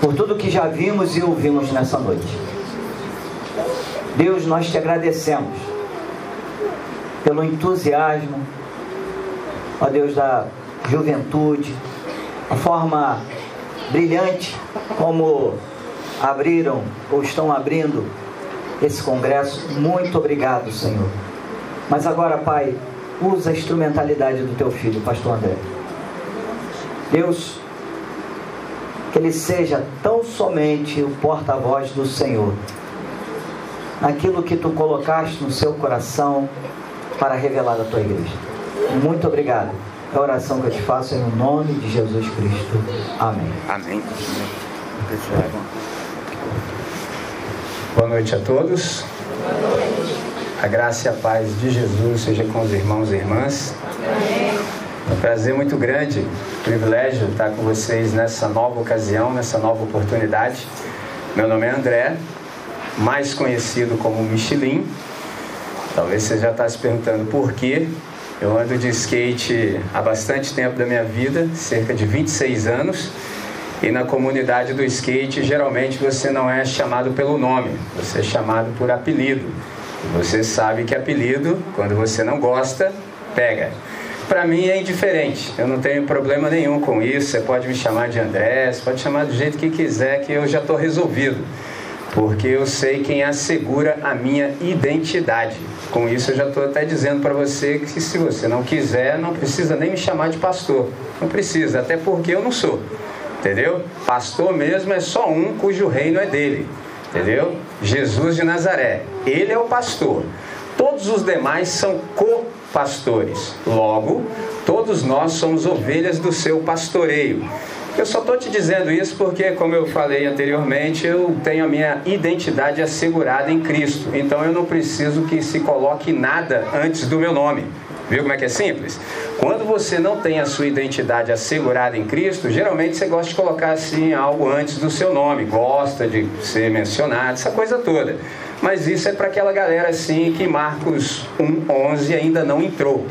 por tudo que já vimos e ouvimos nessa noite. Deus, nós te agradecemos pelo entusiasmo, ó Deus da juventude, a forma brilhante como abriram ou estão abrindo esse congresso. Muito obrigado, Senhor. Mas agora, Pai, usa a instrumentalidade do teu filho, pastor André. Deus, que ele seja tão somente o porta-voz do Senhor. Naquilo que tu colocaste no seu coração para revelar a tua igreja. Muito obrigado. É a oração que eu te faço é no nome de Jesus Cristo. Amém. Amém. Boa noite a todos. A graça e a paz de Jesus seja com os irmãos e irmãs. Um prazer muito grande, privilégio estar com vocês nessa nova ocasião, nessa nova oportunidade. Meu nome é André, mais conhecido como Michelin. Talvez você já está se perguntando por quê. Eu ando de skate há bastante tempo da minha vida, cerca de 26 anos. E na comunidade do skate, geralmente você não é chamado pelo nome, você é chamado por apelido. Você sabe que apelido, quando você não gosta, pega. Para mim é indiferente, eu não tenho problema nenhum com isso. Você pode me chamar de André, você pode chamar do jeito que quiser, que eu já estou resolvido. Porque eu sei quem assegura a minha identidade. Com isso, eu já estou até dizendo para você que se você não quiser, não precisa nem me chamar de pastor. Não precisa, até porque eu não sou. Entendeu? Pastor mesmo é só um cujo reino é dele. Entendeu? Jesus de Nazaré. Ele é o pastor. Todos os demais são co-pastores. Logo, todos nós somos ovelhas do seu pastoreio. Eu só estou te dizendo isso porque, como eu falei anteriormente, eu tenho a minha identidade assegurada em Cristo. Então eu não preciso que se coloque nada antes do meu nome. Viu como é que é simples? Quando você não tem a sua identidade assegurada em Cristo, geralmente você gosta de colocar assim algo antes do seu nome, gosta de ser mencionado, essa coisa toda. Mas isso é para aquela galera assim que Marcos 1:11 ainda não entrou.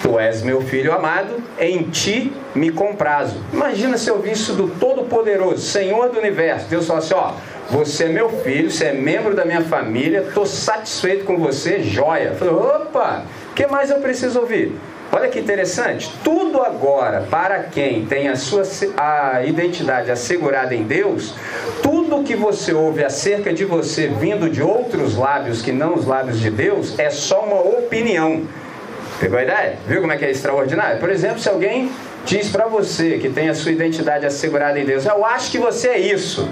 Tu és meu filho amado, em ti me comprazo. Imagina se eu visse isso do Todo-Poderoso, Senhor do Universo. Deus fala assim: ó, você é meu filho, você é membro da minha família, estou satisfeito com você, joia. Eu falei, opa, o que mais eu preciso ouvir? Olha que interessante, tudo agora para quem tem a sua a identidade assegurada em Deus, tudo que você ouve acerca de você vindo de outros lábios que não os lábios de Deus é só uma opinião. Pegou a ideia? Viu como é que é extraordinário? Por exemplo, se alguém diz para você que tem a sua identidade assegurada em Deus, eu acho que você é isso.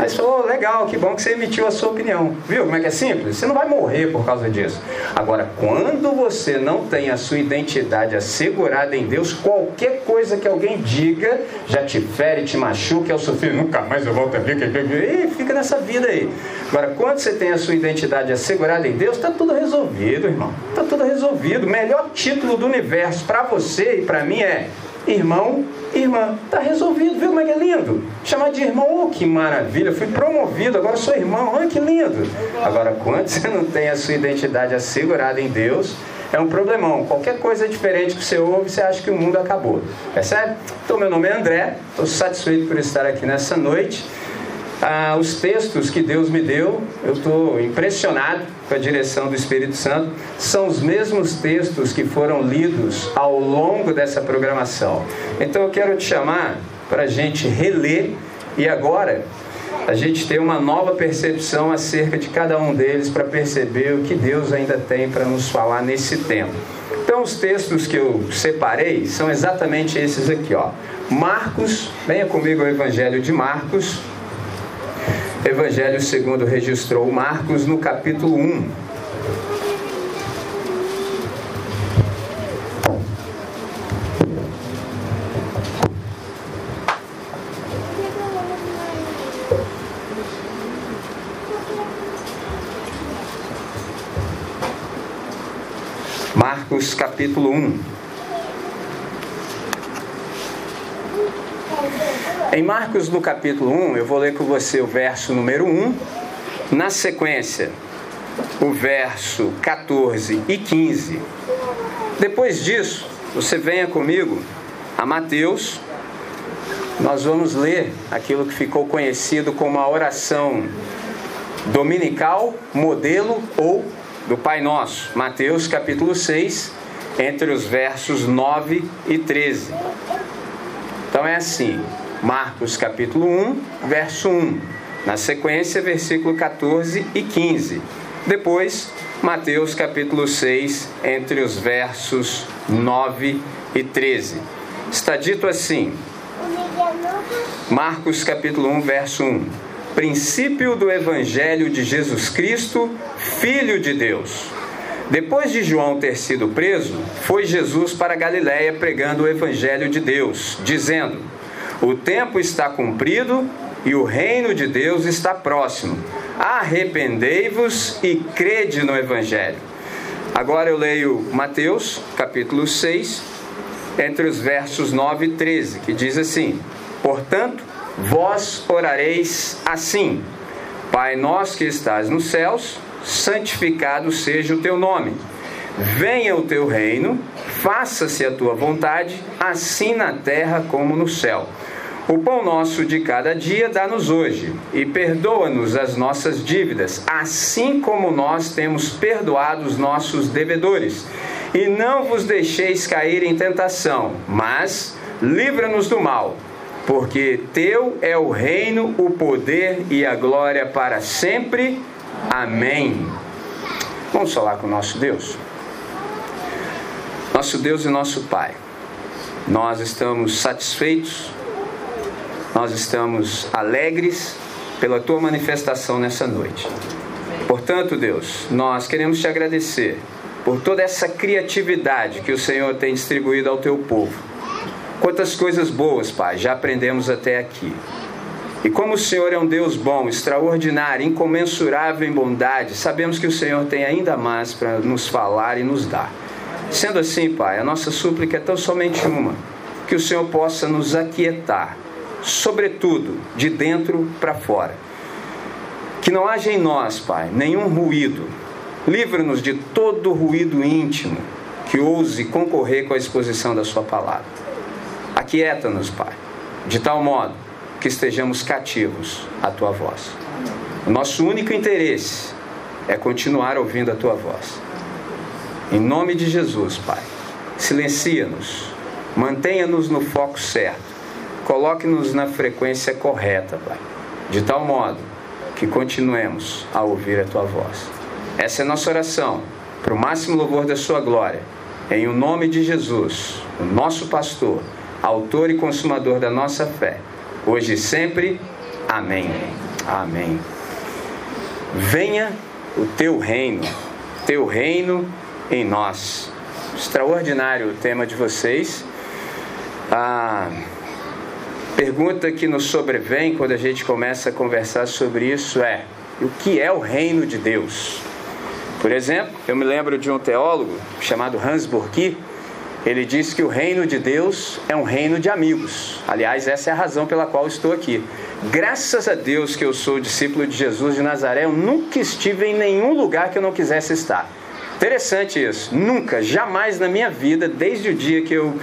Aí você falou, legal, que bom que você emitiu a sua opinião. Viu como é que é simples? Você não vai morrer por causa disso. Agora, quando você não tem a sua identidade assegurada em Deus, qualquer coisa que alguém diga já te fere, te machuca, é o seu filho, nunca mais eu volto a ver. E fica nessa vida aí. Agora, quando você tem a sua identidade assegurada em Deus, está tudo resolvido, irmão. Está tudo resolvido. O melhor título do universo para você e para mim é irmão, irmã. Está resolvido, viu como é que lindo? Chamar de irmão, oh, que maravilha, fui promovido, agora sou irmão, olha que lindo. Agora, quando você não tem a sua identidade assegurada em Deus, é um problemão. Qualquer coisa diferente que você ouve, você acha que o mundo acabou. Percebe? Então, meu nome é André, estou satisfeito por estar aqui nessa noite. Ah, os textos que Deus me deu, eu estou impressionado com a direção do Espírito Santo, são os mesmos textos que foram lidos ao longo dessa programação. Então eu quero te chamar para a gente reler e agora a gente ter uma nova percepção acerca de cada um deles para perceber o que Deus ainda tem para nos falar nesse tempo. Então os textos que eu separei são exatamente esses aqui, ó. Marcos, venha comigo ao Evangelho de Marcos, Evangelho segundo registrou Marcos no capítulo 1. Marcos capítulo 1. Em Marcos, no capítulo 1, eu vou ler com você o verso número 1. Na sequência, o verso 14 e 15. Depois disso, você venha comigo a Mateus, nós vamos ler aquilo que ficou conhecido como a oração dominical, modelo ou do Pai Nosso. Mateus capítulo 6, entre os versos 9 e 13. Então é assim: Marcos capítulo 1, verso 1. Na sequência, versículo 14 e 15. Depois, Mateus capítulo 6, entre os versos 9 e 13. Está dito assim: Marcos capítulo 1, verso 1. Princípio do Evangelho de Jesus Cristo, Filho de Deus. Depois de João ter sido preso, foi Jesus para Galiléia pregando o Evangelho de Deus, dizendo: O tempo está cumprido e o reino de Deus está próximo. Arrependei-vos e crede no Evangelho. Agora eu leio Mateus, capítulo 6, entre os versos 9 e 13, que diz assim: Portanto, vós orareis assim: Pai nosso que estás nos céus, santificado seja o teu nome. Venha o teu reino, faça-se a tua vontade, assim na terra como no céu. O pão nosso de cada dia dá-nos hoje, e perdoa-nos as nossas dívidas, assim como nós temos perdoado os nossos devedores. E não vos deixeis cair em tentação, mas livra-nos do mal, porque teu é o reino, o poder e a glória para sempre. Amém. Vamos falar com o nosso Deus? Nosso Deus e nosso Pai, nós estamos satisfeitos nós estamos alegres pela tua manifestação nessa noite. Portanto, Deus, nós queremos te agradecer por toda essa criatividade que o Senhor tem distribuído ao teu povo. Quantas coisas boas, Pai, já aprendemos até aqui. E como o Senhor é um Deus bom, extraordinário, incomensurável em bondade, sabemos que o Senhor tem ainda mais para nos falar e nos dar. Sendo assim, Pai, a nossa súplica é tão somente uma: que o Senhor possa nos aquietar sobretudo de dentro para fora. Que não haja em nós, Pai, nenhum ruído. Livra-nos de todo ruído íntimo que ouse concorrer com a exposição da Sua palavra. Aquieta-nos, Pai, de tal modo que estejamos cativos à Tua voz. O nosso único interesse é continuar ouvindo a Tua voz. Em nome de Jesus, Pai, silencia-nos, mantenha-nos no foco certo Coloque-nos na frequência correta, Pai, de tal modo que continuemos a ouvir a Tua voz. Essa é a nossa oração, para o máximo louvor da Sua glória. Em o nome de Jesus, o nosso pastor, autor e consumador da nossa fé, hoje e sempre. Amém. Amém. Venha o teu reino, teu reino em nós. Extraordinário o tema de vocês. Ah, pergunta que nos sobrevém quando a gente começa a conversar sobre isso é: o que é o reino de Deus? Por exemplo, eu me lembro de um teólogo chamado Hans Burki. Ele disse que o reino de Deus é um reino de amigos. Aliás, essa é a razão pela qual estou aqui. Graças a Deus que eu sou discípulo de Jesus de Nazaré, eu nunca estive em nenhum lugar que eu não quisesse estar. Interessante isso. Nunca, jamais na minha vida, desde o dia que eu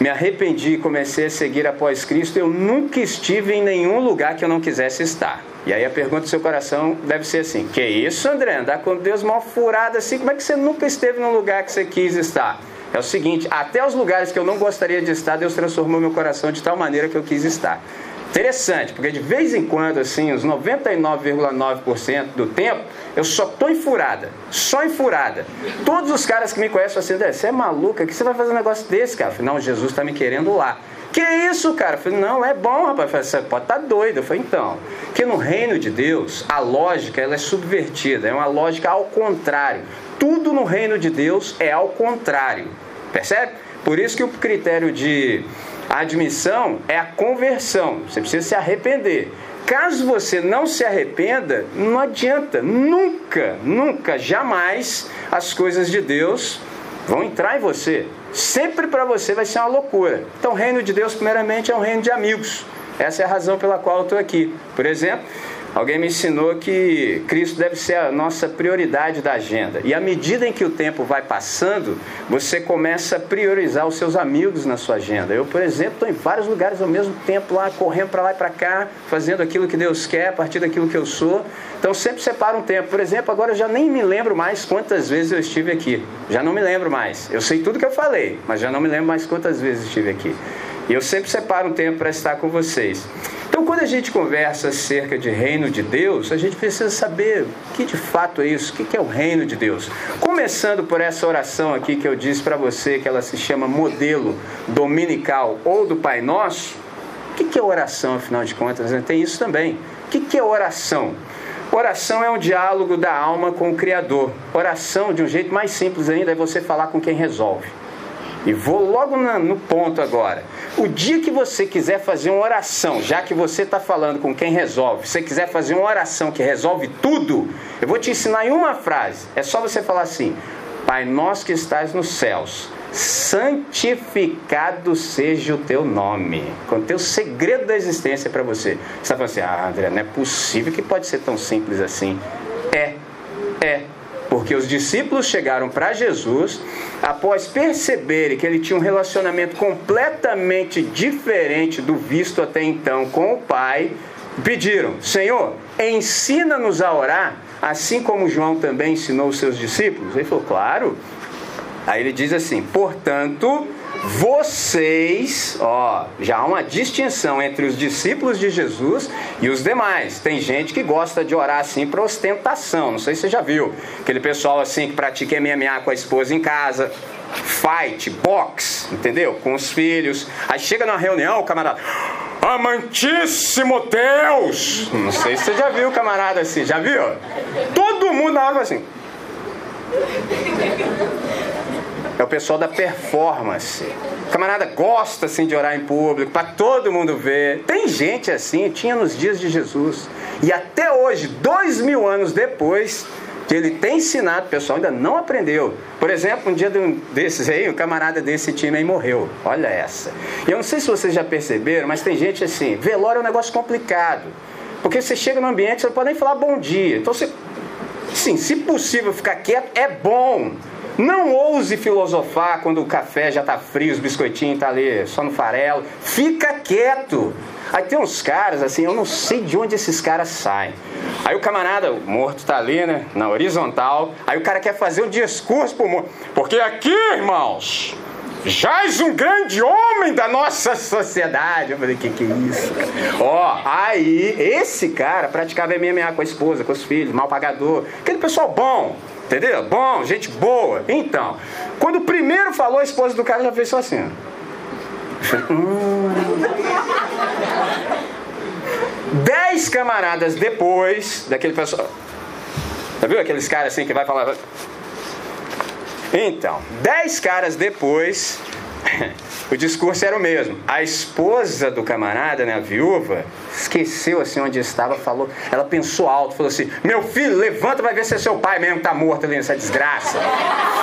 me arrependi e comecei a seguir após Cristo, eu nunca estive em nenhum lugar que eu não quisesse estar. E aí a pergunta do seu coração deve ser assim: Que isso, André? Andar com Deus mal furado assim? Como é que você nunca esteve num lugar que você quis estar? É o seguinte: até os lugares que eu não gostaria de estar, Deus transformou meu coração de tal maneira que eu quis estar. Interessante, porque de vez em quando, assim, os 99,9% do tempo, eu só tô em furada. Só em furada. Todos os caras que me conhecem assim, você é maluca? que você vai fazer um negócio desse, cara? Eu falei, não, Jesus está me querendo lá. Que isso, cara? Eu falei, não, é bom, rapaz. você pode estar tá doido. Eu falei, então, que no reino de Deus, a lógica ela é subvertida, é uma lógica ao contrário. Tudo no reino de Deus é ao contrário. Percebe? Por isso que o critério de a admissão é a conversão. Você precisa se arrepender. Caso você não se arrependa, não adianta, nunca, nunca, jamais as coisas de Deus vão entrar em você. Sempre para você vai ser uma loucura. Então, o reino de Deus, primeiramente, é um reino de amigos. Essa é a razão pela qual eu estou aqui. Por exemplo, Alguém me ensinou que Cristo deve ser a nossa prioridade da agenda. E à medida em que o tempo vai passando, você começa a priorizar os seus amigos na sua agenda. Eu, por exemplo, estou em vários lugares ao mesmo tempo lá, correndo para lá e para cá, fazendo aquilo que Deus quer, a partir daquilo que eu sou. Então sempre separo um tempo. Por exemplo, agora eu já nem me lembro mais quantas vezes eu estive aqui. Já não me lembro mais. Eu sei tudo que eu falei, mas já não me lembro mais quantas vezes estive aqui. E eu sempre separo um tempo para estar com vocês. Então, quando a gente conversa acerca de reino de Deus, a gente precisa saber o que de fato é isso, o que é o reino de Deus. Começando por essa oração aqui que eu disse para você, que ela se chama modelo dominical ou do Pai Nosso. O que é oração, afinal de contas? Tem isso também. O que é oração? Oração é um diálogo da alma com o Criador. Oração, de um jeito mais simples ainda, é você falar com quem resolve. E vou logo no ponto agora. O dia que você quiser fazer uma oração, já que você está falando com quem resolve, você quiser fazer uma oração que resolve tudo, eu vou te ensinar em uma frase. É só você falar assim: Pai nosso que estás nos céus, santificado seja o teu nome. Contei o segredo da existência para você. Você está falando assim: Ah, André, não é possível que pode ser tão simples assim. É, é. Porque os discípulos chegaram para Jesus após perceberem que ele tinha um relacionamento completamente diferente do visto até então com o Pai, pediram: Senhor, ensina-nos a orar, assim como João também ensinou os seus discípulos. Ele falou: Claro. Aí ele diz assim: Portanto, vocês, ó, já há uma distinção entre os discípulos de Jesus e os demais. Tem gente que gosta de orar assim para ostentação, não sei se você já viu. Aquele pessoal assim que pratica MMA com a esposa em casa, fight, box, entendeu? Com os filhos. Aí chega numa reunião, o camarada, amantíssimo Deus! Não sei se você já viu, camarada, assim, já viu? Todo mundo na hora assim. É o pessoal da performance. O camarada gosta assim de orar em público, para todo mundo ver. Tem gente assim, tinha nos dias de Jesus. E até hoje, dois mil anos depois, que ele tem ensinado, o pessoal ainda não aprendeu. Por exemplo, um dia desses aí, um camarada desse time aí morreu. Olha essa. E eu não sei se vocês já perceberam, mas tem gente assim, velório é um negócio complicado. Porque você chega no ambiente, você não pode nem falar bom dia. Então você. Sim, se possível ficar quieto, é bom. Não ouse filosofar quando o café já está frio, os biscoitinhos estão tá ali só no farelo. Fica quieto. Aí tem uns caras, assim, eu não sei de onde esses caras saem. Aí o camarada, o morto está ali, né, na horizontal. Aí o cara quer fazer um discurso pro morto. Porque aqui, irmãos, jaz um grande homem da nossa sociedade. Eu falei, que que é isso? Ó, aí, esse cara praticava MMA com a esposa, com os filhos, mal pagador. Aquele pessoal bom. Entendeu? Bom, gente boa. Então, quando o primeiro falou, a esposa do cara já fez só assim. Hum. Dez camaradas depois daquele pessoal. Já viu aqueles caras assim que vai falar. Então, dez caras depois, o discurso era o mesmo. A esposa do camarada, né, a viúva, esqueceu assim onde estava, falou, ela pensou alto, falou assim: "Meu filho, levanta, vai ver se é seu pai mesmo que tá morto ali nessa desgraça".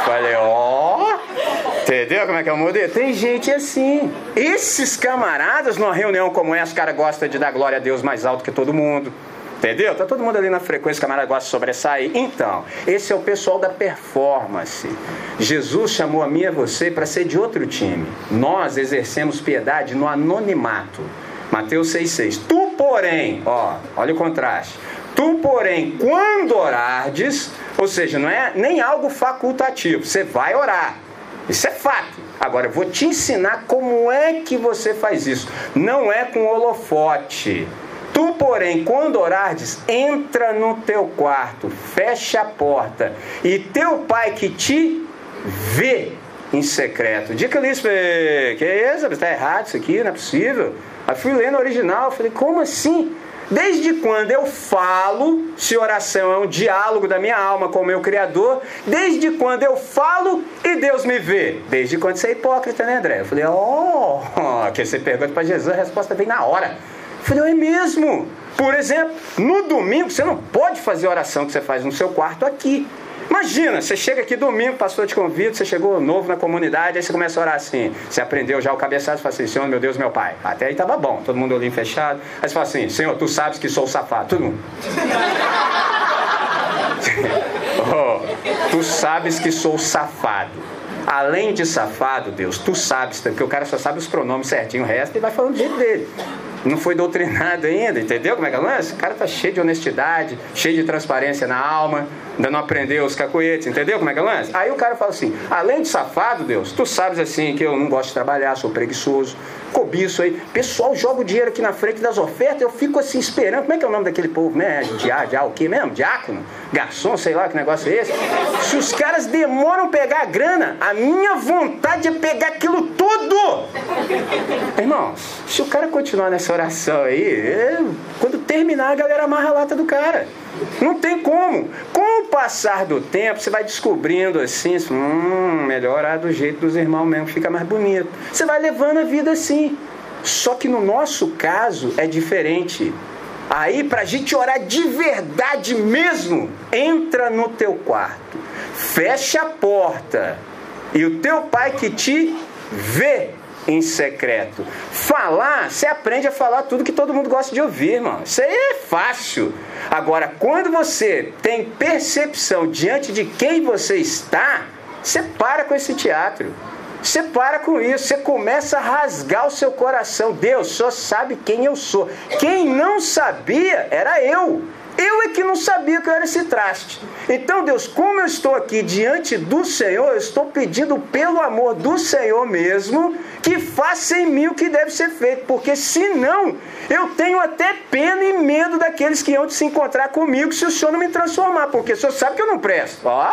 Falei: "Ó, oh, entendeu como é que é o modelo? Tem gente assim. Esses camaradas numa reunião como essa, o cara gosta de dar glória a Deus mais alto que todo mundo. Entendeu? Tá todo mundo ali na frequência, o camarada gosta de sobressair. Então, esse é o pessoal da performance. Jesus chamou a mim e a você para ser de outro time. Nós exercemos piedade no anonimato. Mateus 6,6. Tu, porém, ó, olha o contraste. Tu, porém, quando orardes, ou seja, não é nem algo facultativo, você vai orar. Isso é fato. Agora, eu vou te ensinar como é que você faz isso. Não é com holofote. Tu, porém, quando orardes, entra no teu quarto, fecha a porta, e teu pai que te vê em secreto. Dica ali, que é isso? Está errado isso aqui, não é possível. Aí fui lendo o original, falei, como assim? Desde quando eu falo, se oração é um diálogo da minha alma com o meu Criador, desde quando eu falo e Deus me vê? Desde quando você é hipócrita, né, André? Eu falei, oh, que você pergunta para Jesus, a resposta vem na hora. Eu falei, é mesmo? Por exemplo, no domingo você não pode fazer a oração que você faz no seu quarto aqui. Imagina, você chega aqui domingo, pastor te convida, você chegou novo na comunidade, aí você começa a orar assim. Você aprendeu já o cabeçado, você fala assim, Senhor, meu Deus, meu Pai. Até aí tava bom, todo mundo olhinho fechado. Aí você fala assim, Senhor, tu sabes que sou safado. Todo mundo. oh, tu sabes que sou safado. Além de safado, Deus, tu sabes, porque o cara só sabe os pronomes certinho, o resto ele vai falando do jeito dele não foi doutrinado ainda, entendeu como é que é o lance? O cara tá cheio de honestidade, cheio de transparência na alma, ainda não aprendeu os cacoetes, entendeu como é que é o lance? Aí o cara fala assim, além de safado, Deus, tu sabes assim que eu não gosto de trabalhar, sou preguiçoso, cobiço aí. Pessoal joga o dinheiro aqui na frente das ofertas, eu fico assim esperando. Como é que é o nome daquele povo, né? Diá, diá, o que mesmo? Diácono? Garçom, sei lá que negócio é esse. Se os caras demoram pegar a grana, a minha vontade é pegar aquilo tudo. Irmãos, se o cara continuar nessa oração aí, quando terminar a galera amarra a lata do cara. Não tem como. Com o passar do tempo, você vai descobrindo assim, hum, melhorar do jeito dos irmãos mesmo, fica mais bonito. Você vai levando a vida assim. Só que no nosso caso é diferente. Aí, para a gente orar de verdade mesmo, entra no teu quarto, fecha a porta e o teu pai que te vê em secreto. Falar, você aprende a falar tudo que todo mundo gosta de ouvir, irmão. Isso aí é fácil. Agora, quando você tem percepção diante de quem você está, você para com esse teatro. Você para com isso, você começa a rasgar o seu coração. Deus só sabe quem eu sou. Quem não sabia era eu. Eu é que não sabia que eu era esse traste. Então, Deus, como eu estou aqui diante do Senhor, eu estou pedindo pelo amor do Senhor mesmo que faça em mim o que deve ser feito, porque senão eu tenho até pena e medo daqueles que iam se encontrar comigo se o Senhor não me transformar, porque o Senhor sabe que eu não presto. Ó,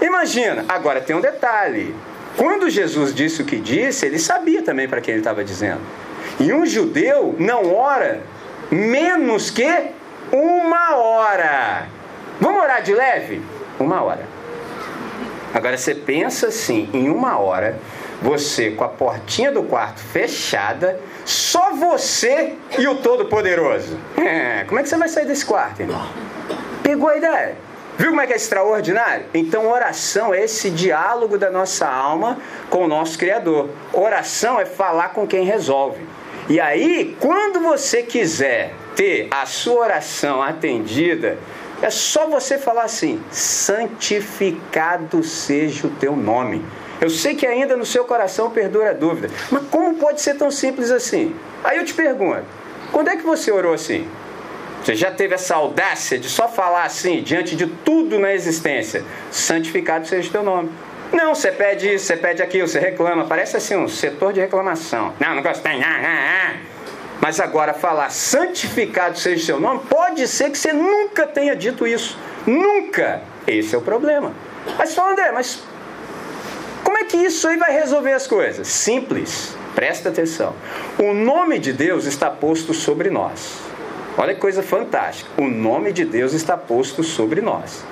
imagina. Agora tem um detalhe. Quando Jesus disse o que disse, ele sabia também para quem ele estava dizendo. E um judeu não ora menos que uma hora. Vamos orar de leve? Uma hora. Agora você pensa assim, em uma hora, você com a portinha do quarto fechada, só você e o Todo-Poderoso. É, como é que você vai sair desse quarto, irmão? Pegou a ideia? Viu como é que é extraordinário? Então, oração é esse diálogo da nossa alma com o nosso Criador. Oração é falar com quem resolve. E aí, quando você quiser ter a sua oração atendida, é só você falar assim: santificado seja o teu nome. Eu sei que ainda no seu coração perdura a dúvida, mas como pode ser tão simples assim? Aí eu te pergunto: quando é que você orou assim? Você já teve essa audácia de só falar assim, diante de tudo na existência: santificado seja o teu nome. Não, você pede isso, você pede aquilo, você reclama. Parece assim um setor de reclamação. Não, não gostei. Ah, ah, ah. Mas agora falar santificado seja o seu nome, pode ser que você nunca tenha dito isso. Nunca. Esse é o problema. Mas só André, mas como é que isso aí vai resolver as coisas? Simples. Presta atenção. O nome de Deus está posto sobre nós. Olha que coisa fantástica. O nome de Deus está posto sobre nós.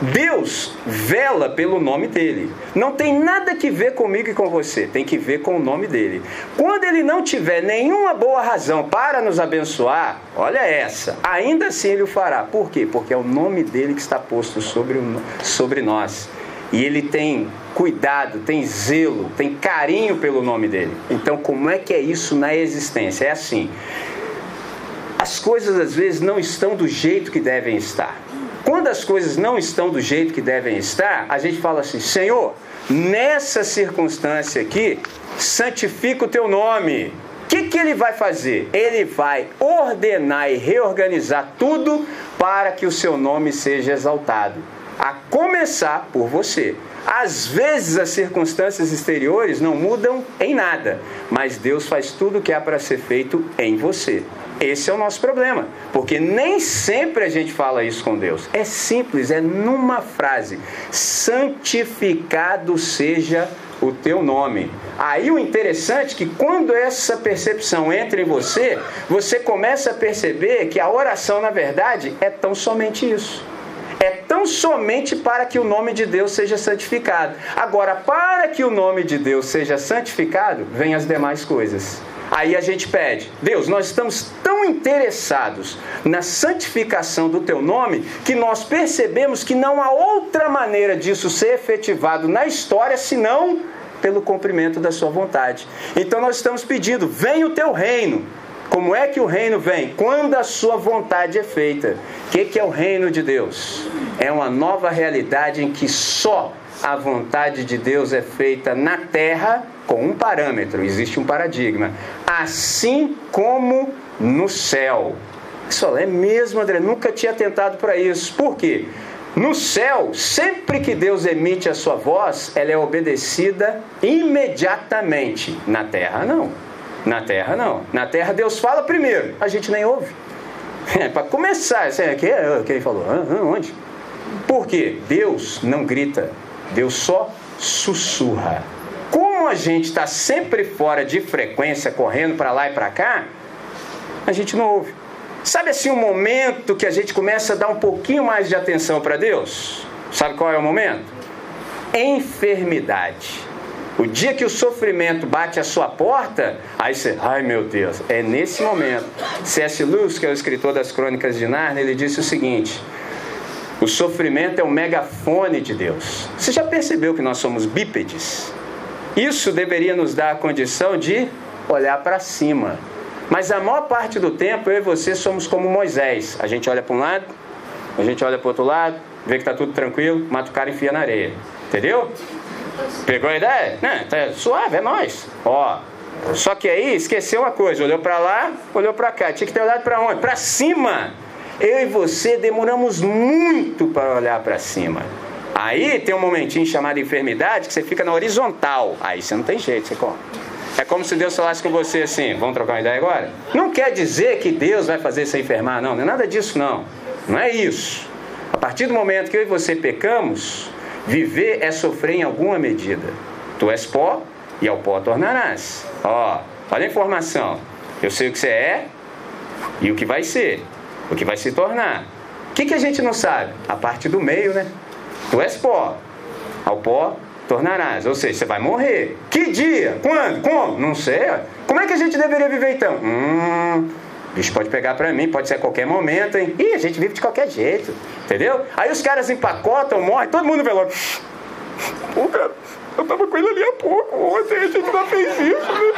Deus vela pelo nome dele. Não tem nada que ver comigo e com você, tem que ver com o nome dele. Quando ele não tiver nenhuma boa razão para nos abençoar, olha essa, ainda assim ele o fará. Por quê? Porque é o nome dele que está posto sobre, sobre nós. E ele tem cuidado, tem zelo, tem carinho pelo nome dele. Então, como é que é isso na existência? É assim: as coisas às vezes não estão do jeito que devem estar. Quando as coisas não estão do jeito que devem estar, a gente fala assim: Senhor, nessa circunstância aqui, santifica o teu nome. O que, que ele vai fazer? Ele vai ordenar e reorganizar tudo para que o seu nome seja exaltado. A começar por você. Às vezes as circunstâncias exteriores não mudam em nada, mas Deus faz tudo o que há para ser feito em você. Esse é o nosso problema, porque nem sempre a gente fala isso com Deus. É simples, é numa frase: santificado seja o teu nome. Aí o interessante é que quando essa percepção entra em você, você começa a perceber que a oração, na verdade, é tão somente isso é tão somente para que o nome de Deus seja santificado. Agora, para que o nome de Deus seja santificado, vem as demais coisas. Aí a gente pede, Deus, nós estamos tão interessados na santificação do teu nome que nós percebemos que não há outra maneira disso ser efetivado na história senão pelo cumprimento da sua vontade. Então nós estamos pedindo, venha o teu reino. Como é que o reino vem? Quando a sua vontade é feita. O que, que é o reino de Deus? É uma nova realidade em que só a vontade de Deus é feita na terra com um parâmetro, existe um paradigma. Assim como no céu. Isso é mesmo, André, nunca tinha tentado para isso. Por quê? No céu, sempre que Deus emite a sua voz, ela é obedecida imediatamente. Na terra, não. Na terra, não. Na terra, Deus fala primeiro, a gente nem ouve. É, para começar, assim, que, que ele falou, onde? Por quê? Deus não grita, Deus só sussurra. Como a gente está sempre fora de frequência, correndo para lá e para cá, a gente não ouve. Sabe assim o um momento que a gente começa a dar um pouquinho mais de atenção para Deus? Sabe qual é o momento? Enfermidade. O dia que o sofrimento bate a sua porta, aí você, ai meu Deus, é nesse momento. C.S. Lewis, que é o escritor das Crônicas de Narnia, ele disse o seguinte: o sofrimento é o megafone de Deus. Você já percebeu que nós somos bípedes? Isso deveria nos dar a condição de olhar para cima. Mas a maior parte do tempo eu e você somos como Moisés. A gente olha para um lado, a gente olha para o outro lado, vê que está tudo tranquilo, mata o cara e enfia na areia. Entendeu? Pegou a ideia? Não, tá suave, é nós. Ó, só que aí esqueceu uma coisa, olhou para lá, olhou para cá. Tinha que ter olhado para onde? Para cima. Eu e você demoramos muito para olhar para cima. Aí tem um momentinho chamado enfermidade que você fica na horizontal. Aí você não tem jeito, você come. É como se Deus falasse com você assim: vamos trocar uma ideia agora? Não quer dizer que Deus vai fazer você enfermar, não, não é nada disso, não. Não é isso. A partir do momento que eu e você pecamos, viver é sofrer em alguma medida. Tu és pó e ao pó tornarás. Ó, olha a informação. Eu sei o que você é e o que vai ser o que vai se tornar. O que, que a gente não sabe? A parte do meio, né? Tu és pó, ao pó tornarás. Ou seja, você vai morrer. Que dia? Quando? Como? Não sei. Como é que a gente deveria viver então? Hum, bicho pode pegar pra mim, pode ser a qualquer momento, hein? Ih, a gente vive de qualquer jeito, entendeu? Aí os caras empacotam, morrem, todo mundo vê eu tava com ele ali há pouco, ontem a gente não fez isso, né?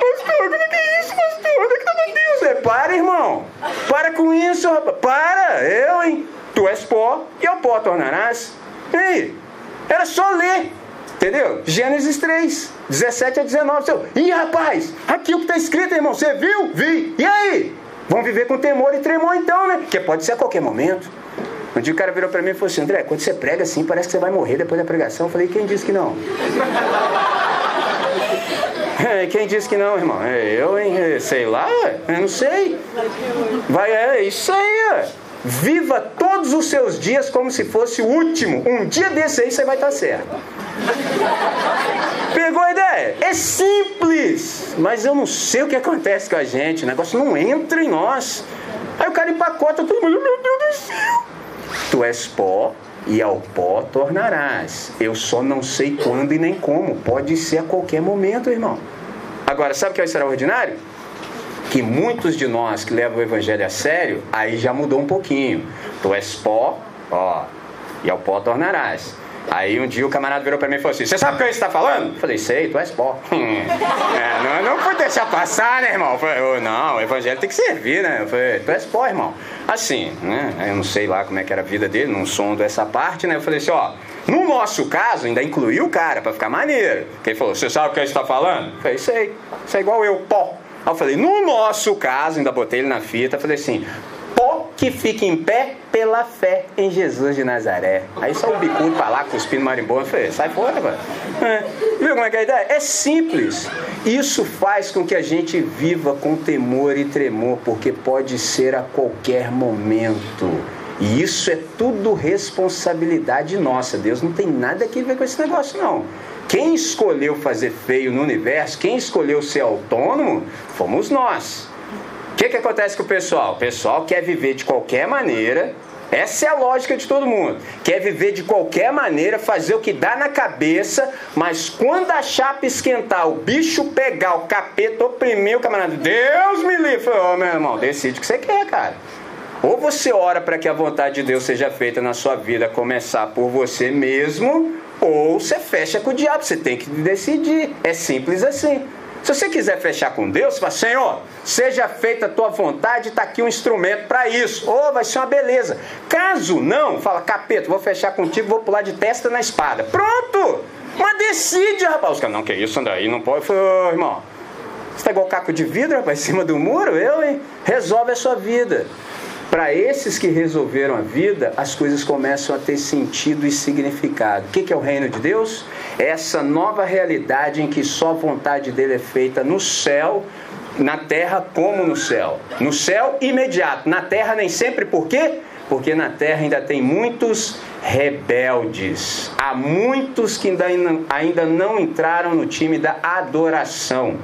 Pastor, como é que é isso, pastor? Onde é que tava Deus? É, para, irmão. Para com isso, rapaz. Para, eu, hein? Tu és pó e ao pó tornarás. E aí? Era só ler. Entendeu? Gênesis 3, 17 a 19. Seu, Ih, rapaz, aqui o que está escrito, irmão. Você viu? Vi. E aí? Vamos viver com temor e tremor então, né? Que pode ser a qualquer momento. Um dia o cara virou para mim e falou assim: André, quando você prega assim, parece que você vai morrer depois da pregação. Eu falei: quem disse que não? quem disse que não, irmão? É, eu, hein? Sei lá, eu não sei. Vai, é isso aí, Viva todos os seus dias como se fosse o último. Um dia desse aí você vai estar certo. Pegou a ideia? É simples, mas eu não sei o que acontece com a gente. O negócio não entra em nós. Aí o cara empacota todo mundo. Meu Deus do céu. Tu és pó e ao pó tornarás. Eu só não sei quando e nem como. Pode ser a qualquer momento, irmão. Agora, sabe o que é o extraordinário? Que muitos de nós que levam o evangelho a sério, aí já mudou um pouquinho. Tu és pó, ó, e ao pó tornarás. Aí um dia o camarada virou para mim e falou assim: Você sabe o que você está falando? Eu falei: Sei, tu és pó. é, não, não foi deixar passar, né, irmão? Eu falei, oh, não, o evangelho tem que servir, né? Eu falei: Tu és pó, irmão. Assim, né? Eu não sei lá como é que era a vida dele, não sondo essa parte, né? Eu falei assim: Ó, no nosso caso, ainda incluí o cara para ficar maneiro. Que ele falou: Você sabe o que você está falando? Eu falei: Sei, você é igual eu, pó. Aí eu falei: No nosso caso, ainda botei ele na fita, falei assim: Pó que fica em pé pela fé em Jesus de Nazaré. Aí só o bicudo pra lá, cuspindo marimbondo. Falei, sai fora, mano. É. Viu como é que é a ideia? É simples. Isso faz com que a gente viva com temor e tremor, porque pode ser a qualquer momento. E isso é tudo responsabilidade nossa. Deus não tem nada a ver com esse negócio, não. Quem escolheu fazer feio no universo, quem escolheu ser autônomo, fomos nós. Que, que acontece com o pessoal? O pessoal quer viver de qualquer maneira, Essa é a lógica de todo mundo. Quer viver de qualquer maneira, fazer o que dá na cabeça, mas quando a chapa esquentar, o bicho pegar, o capeta oprimir o camarada, Deus me livre. Ô, oh, meu irmão, decide o que você quer, cara. Ou você ora para que a vontade de Deus seja feita na sua vida, começar por você mesmo, ou você fecha com o diabo. Você tem que decidir. É simples assim. Se você quiser fechar com Deus, fala, Senhor, seja feita a tua vontade, está aqui um instrumento para isso. Ou oh, vai ser uma beleza. Caso não, fala, capeta, vou fechar contigo, vou pular de testa na espada. Pronto! Mas decide, rapaz. Os caras, não, que isso, André, não pode. Falei, oh, irmão, você está igual caco de vidro, rapaz, em cima do muro? Eu, hein? Resolve a sua vida. Para esses que resolveram a vida, as coisas começam a ter sentido e significado. O que é o reino de Deus? É essa nova realidade em que só a vontade dele é feita no céu, na terra como no céu. No céu, imediato. Na terra, nem sempre. Por quê? Porque na terra ainda tem muitos rebeldes. Há muitos que ainda não entraram no time da adoração.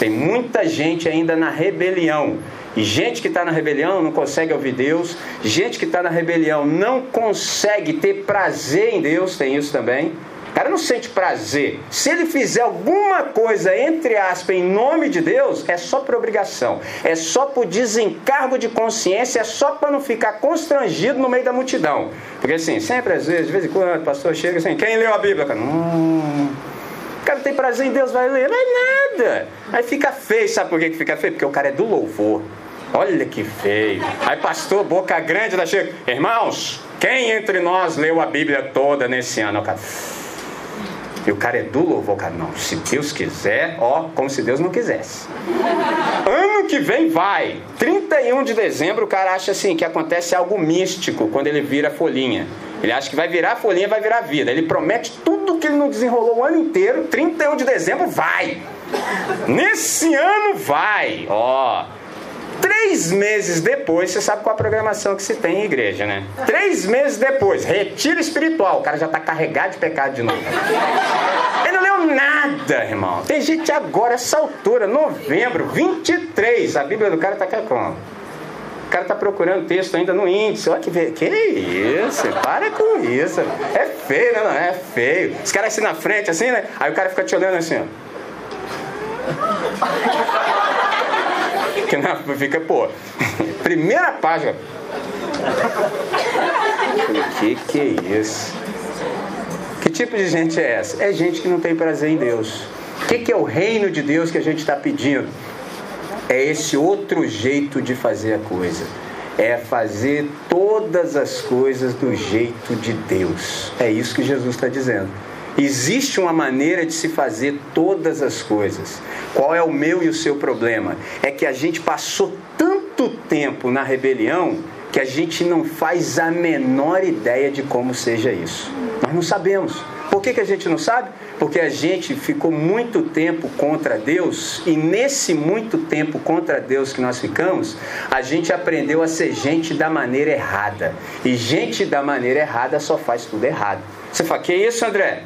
Tem muita gente ainda na rebelião. Gente que está na rebelião não consegue ouvir Deus, gente que está na rebelião não consegue ter prazer em Deus, tem isso também. O cara não sente prazer. Se ele fizer alguma coisa, entre aspas, em nome de Deus, é só por obrigação, é só por desencargo de consciência, é só para não ficar constrangido no meio da multidão. Porque assim, sempre às vezes, de vez em quando, o pastor chega assim, quem leu a Bíblia? Cara, hum, o cara tem prazer em Deus, vai ler. Não é nada. Aí fica feio, sabe por que fica feio? Porque o cara é do louvor. Olha que feio. Aí pastor, boca grande da chega. Irmãos, quem entre nós leu a Bíblia toda nesse ano? Cara? E o cara é do louvor, cara. Não, se Deus quiser, ó, como se Deus não quisesse. Ano que vem vai. 31 de dezembro, o cara acha assim que acontece algo místico quando ele vira folhinha. Ele acha que vai virar folhinha, vai virar vida. Ele promete tudo que ele não desenrolou o ano inteiro. 31 de dezembro vai. Nesse ano vai. Ó. Três meses depois, você sabe qual a programação que se tem em igreja, né? Três meses depois, retiro espiritual. O cara já está carregado de pecado de novo. Ele não leu nada, irmão. Tem gente agora, essa altura, novembro, 23. A Bíblia do cara está aqui como? O cara está procurando texto ainda no índice. Olha que, que isso, para com isso. É feio, né? Não, é feio. Os caras assim na frente, assim, né? Aí o cara fica te olhando assim, ó. Que na, fica, pô, primeira página. O que que é isso? Que tipo de gente é essa? É gente que não tem prazer em Deus. O que, que é o reino de Deus que a gente está pedindo? É esse outro jeito de fazer a coisa. É fazer todas as coisas do jeito de Deus. É isso que Jesus está dizendo. Existe uma maneira de se fazer todas as coisas. Qual é o meu e o seu problema? É que a gente passou tanto tempo na rebelião que a gente não faz a menor ideia de como seja isso. Nós não sabemos. Por que, que a gente não sabe? Porque a gente ficou muito tempo contra Deus e nesse muito tempo contra Deus que nós ficamos, a gente aprendeu a ser gente da maneira errada. E gente da maneira errada só faz tudo errado. Você fala, que isso, André?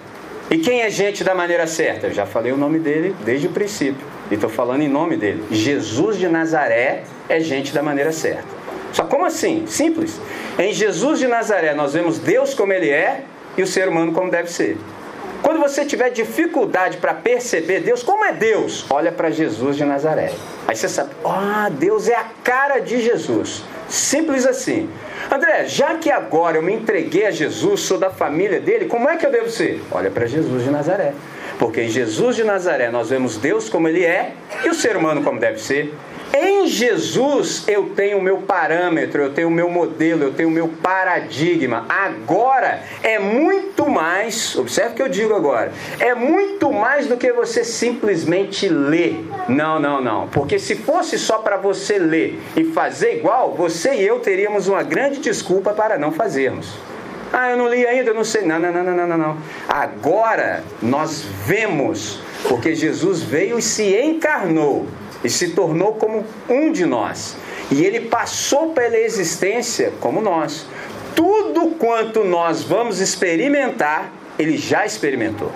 E quem é gente da maneira certa? Eu já falei o nome dele desde o princípio. E estou falando em nome dele. Jesus de Nazaré é gente da maneira certa. Só como assim? Simples. Em Jesus de Nazaré nós vemos Deus como ele é e o ser humano como deve ser. Quando você tiver dificuldade para perceber Deus, como é Deus? Olha para Jesus de Nazaré. Aí você sabe, ah, Deus é a cara de Jesus. Simples assim. André, já que agora eu me entreguei a Jesus, sou da família dele, como é que eu devo ser? Olha para Jesus de Nazaré. Porque em Jesus de Nazaré nós vemos Deus como ele é e o ser humano como deve ser. Em Jesus eu tenho o meu parâmetro, eu tenho o meu modelo, eu tenho o meu paradigma. Agora é muito mais, observe o que eu digo agora, é muito mais do que você simplesmente ler. Não, não, não. Porque se fosse só para você ler e fazer igual, você e eu teríamos uma grande desculpa para não fazermos. Ah, eu não li ainda, eu não sei. Não, não, não, não, não, não. Agora nós vemos, porque Jesus veio e se encarnou e se tornou como um de nós. E ele passou pela existência como nós. Tudo quanto nós vamos experimentar, ele já experimentou.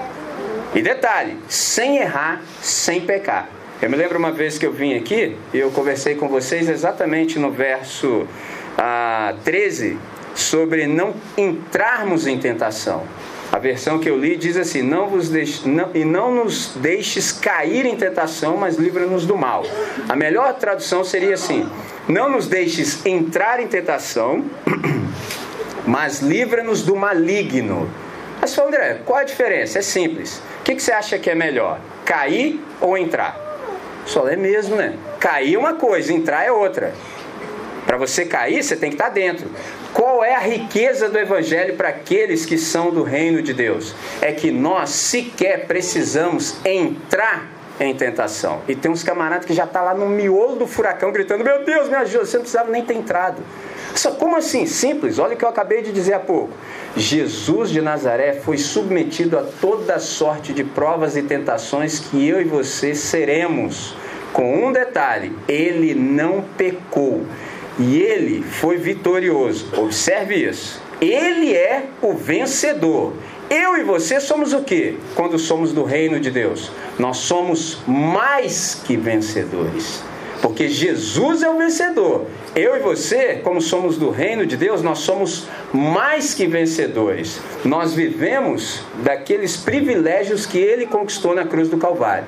E detalhe, sem errar, sem pecar. Eu me lembro uma vez que eu vim aqui e eu conversei com vocês exatamente no verso ah, 13 sobre não entrarmos em tentação. A versão que eu li diz assim: não vos deixe, não, e não nos deixes cair em tentação, mas livra-nos do mal. A melhor tradução seria assim: não nos deixes entrar em tentação, mas livra-nos do maligno. Mas, André, qual a diferença? É simples. O que, que você acha que é melhor? Cair ou entrar? Só é mesmo, né? Cair é uma coisa, entrar é outra. Para você cair, você tem que estar dentro. Qual é a riqueza do Evangelho para aqueles que são do reino de Deus? É que nós sequer precisamos entrar em tentação. E tem uns camaradas que já estão tá lá no miolo do furacão gritando: Meu Deus, me ajuda! Você não precisava nem ter entrado. Só como assim? Simples, olha o que eu acabei de dizer há pouco. Jesus de Nazaré foi submetido a toda sorte de provas e tentações que eu e você seremos. Com um detalhe: ele não pecou. E ele foi vitorioso. Observe isso. Ele é o vencedor. Eu e você somos o que? Quando somos do reino de Deus? Nós somos mais que vencedores. Porque Jesus é o vencedor. Eu e você, como somos do reino de Deus, nós somos mais que vencedores. Nós vivemos daqueles privilégios que ele conquistou na cruz do Calvário.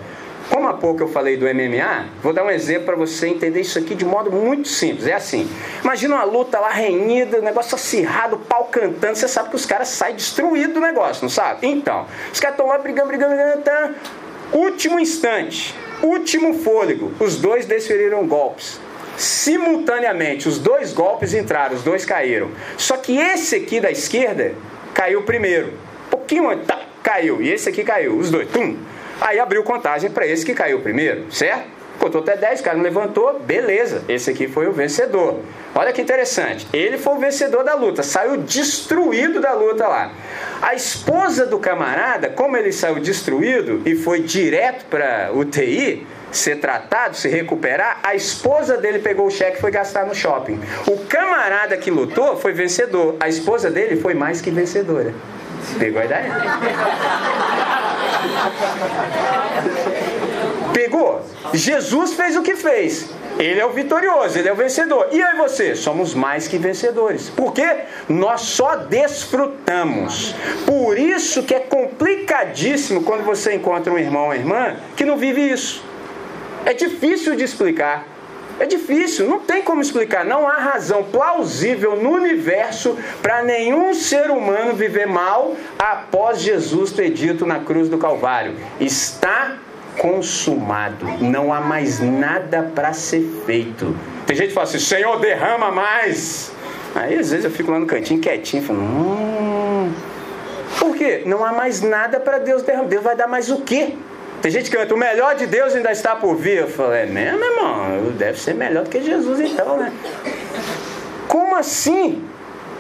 Como há pouco eu falei do MMA, vou dar um exemplo para você entender isso aqui de modo muito simples. É assim: imagina uma luta lá renhida, negócio acirrado, pau cantando. Você sabe que os caras saem destruídos do negócio, não sabe? Então, os caras estão lá brigando, brigando, brigando. Tá? Último instante, último fôlego, os dois desferiram golpes. Simultaneamente, os dois golpes entraram, os dois caíram. Só que esse aqui da esquerda caiu primeiro. Um pouquinho antes, tá, caiu. E esse aqui caiu, os dois, tum. Aí abriu contagem para esse que caiu primeiro, certo? Contou até 10, o cara não levantou, beleza, esse aqui foi o vencedor. Olha que interessante, ele foi o vencedor da luta, saiu destruído da luta lá. A esposa do camarada, como ele saiu destruído e foi direto para UTI, ser tratado, se recuperar, a esposa dele pegou o cheque e foi gastar no shopping. O camarada que lutou foi vencedor, a esposa dele foi mais que vencedora. Pegou a ideia? Pegou? Jesus fez o que fez. Ele é o vitorioso, ele é o vencedor. E e você? Somos mais que vencedores. Por quê? Nós só desfrutamos. Por isso que é complicadíssimo quando você encontra um irmão ou irmã que não vive isso. É difícil de explicar. É difícil, não tem como explicar. Não há razão plausível no universo para nenhum ser humano viver mal após Jesus ter dito na cruz do Calvário: está consumado, não há mais nada para ser feito. Tem gente que fala assim: Senhor, derrama mais. Aí às vezes eu fico lá no cantinho quietinho, falando: hum. Por quê? Não há mais nada para Deus derramar. Deus vai dar mais o quê? Tem gente que canta, o melhor de Deus ainda está por vir. Eu falei, é mesmo, irmão? Deve ser melhor do que Jesus então, né? Como assim?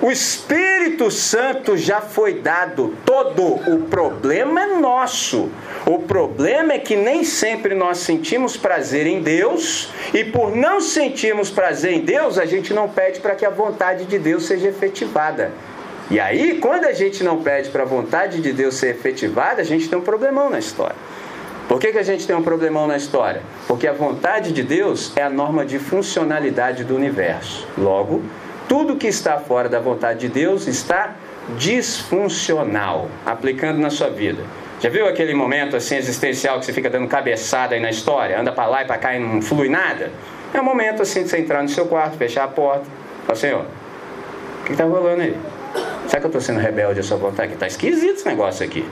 O Espírito Santo já foi dado todo. O problema é nosso. O problema é que nem sempre nós sentimos prazer em Deus, e por não sentirmos prazer em Deus, a gente não pede para que a vontade de Deus seja efetivada. E aí, quando a gente não pede para a vontade de Deus ser efetivada, a gente tem um problemão na história. Por que, que a gente tem um problemão na história? Porque a vontade de Deus é a norma de funcionalidade do universo. Logo, tudo que está fora da vontade de Deus está disfuncional, aplicando na sua vida. Já viu aquele momento assim existencial que você fica dando cabeçada aí na história, anda para lá e para cá e não flui nada? É um momento assim de você entrar no seu quarto, fechar a porta, falar, Senhor, o que está rolando aí? Será que eu estou sendo rebelde à sua vontade? Está esquisito esse negócio aqui.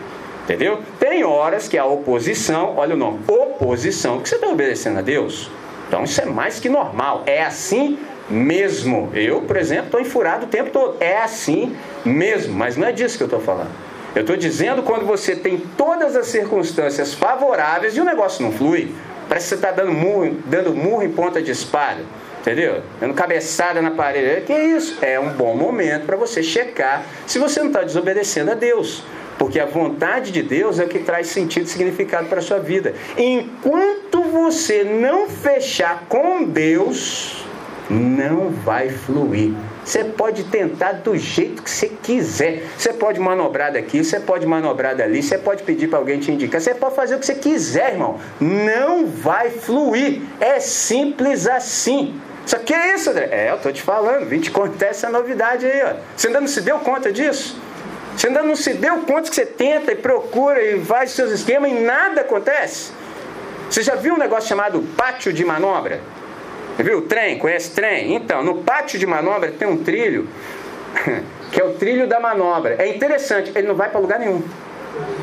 Entendeu? Tem horas que a oposição, olha o nome, oposição, que você está obedecendo a Deus. Então isso é mais que normal. É assim mesmo. Eu, por exemplo, estou enfurado o tempo todo. É assim mesmo, mas não é disso que eu estou falando. Eu estou dizendo quando você tem todas as circunstâncias favoráveis e o negócio não flui. Parece que você está dando murro, dando murro em ponta de espada. Entendeu? Dando cabeçada na parede. Que é isso? É um bom momento para você checar se você não está desobedecendo a Deus. Porque a vontade de Deus é o que traz sentido e significado para a sua vida. Enquanto você não fechar com Deus, não vai fluir. Você pode tentar do jeito que você quiser. Você pode manobrar daqui, você pode manobrar dali, você pode pedir para alguém te indicar, você pode fazer o que você quiser, irmão. Não vai fluir. É simples assim. Só que é isso, André? É, eu tô te falando, vim te contar essa novidade aí, ó. Você ainda não se deu conta disso? Você ainda não se deu conta que você tenta e procura e faz seus esquemas e nada acontece? Você já viu um negócio chamado pátio de manobra? Viu? Trem, conhece trem? Então, no pátio de manobra tem um trilho, que é o trilho da manobra. É interessante, ele não vai para lugar nenhum.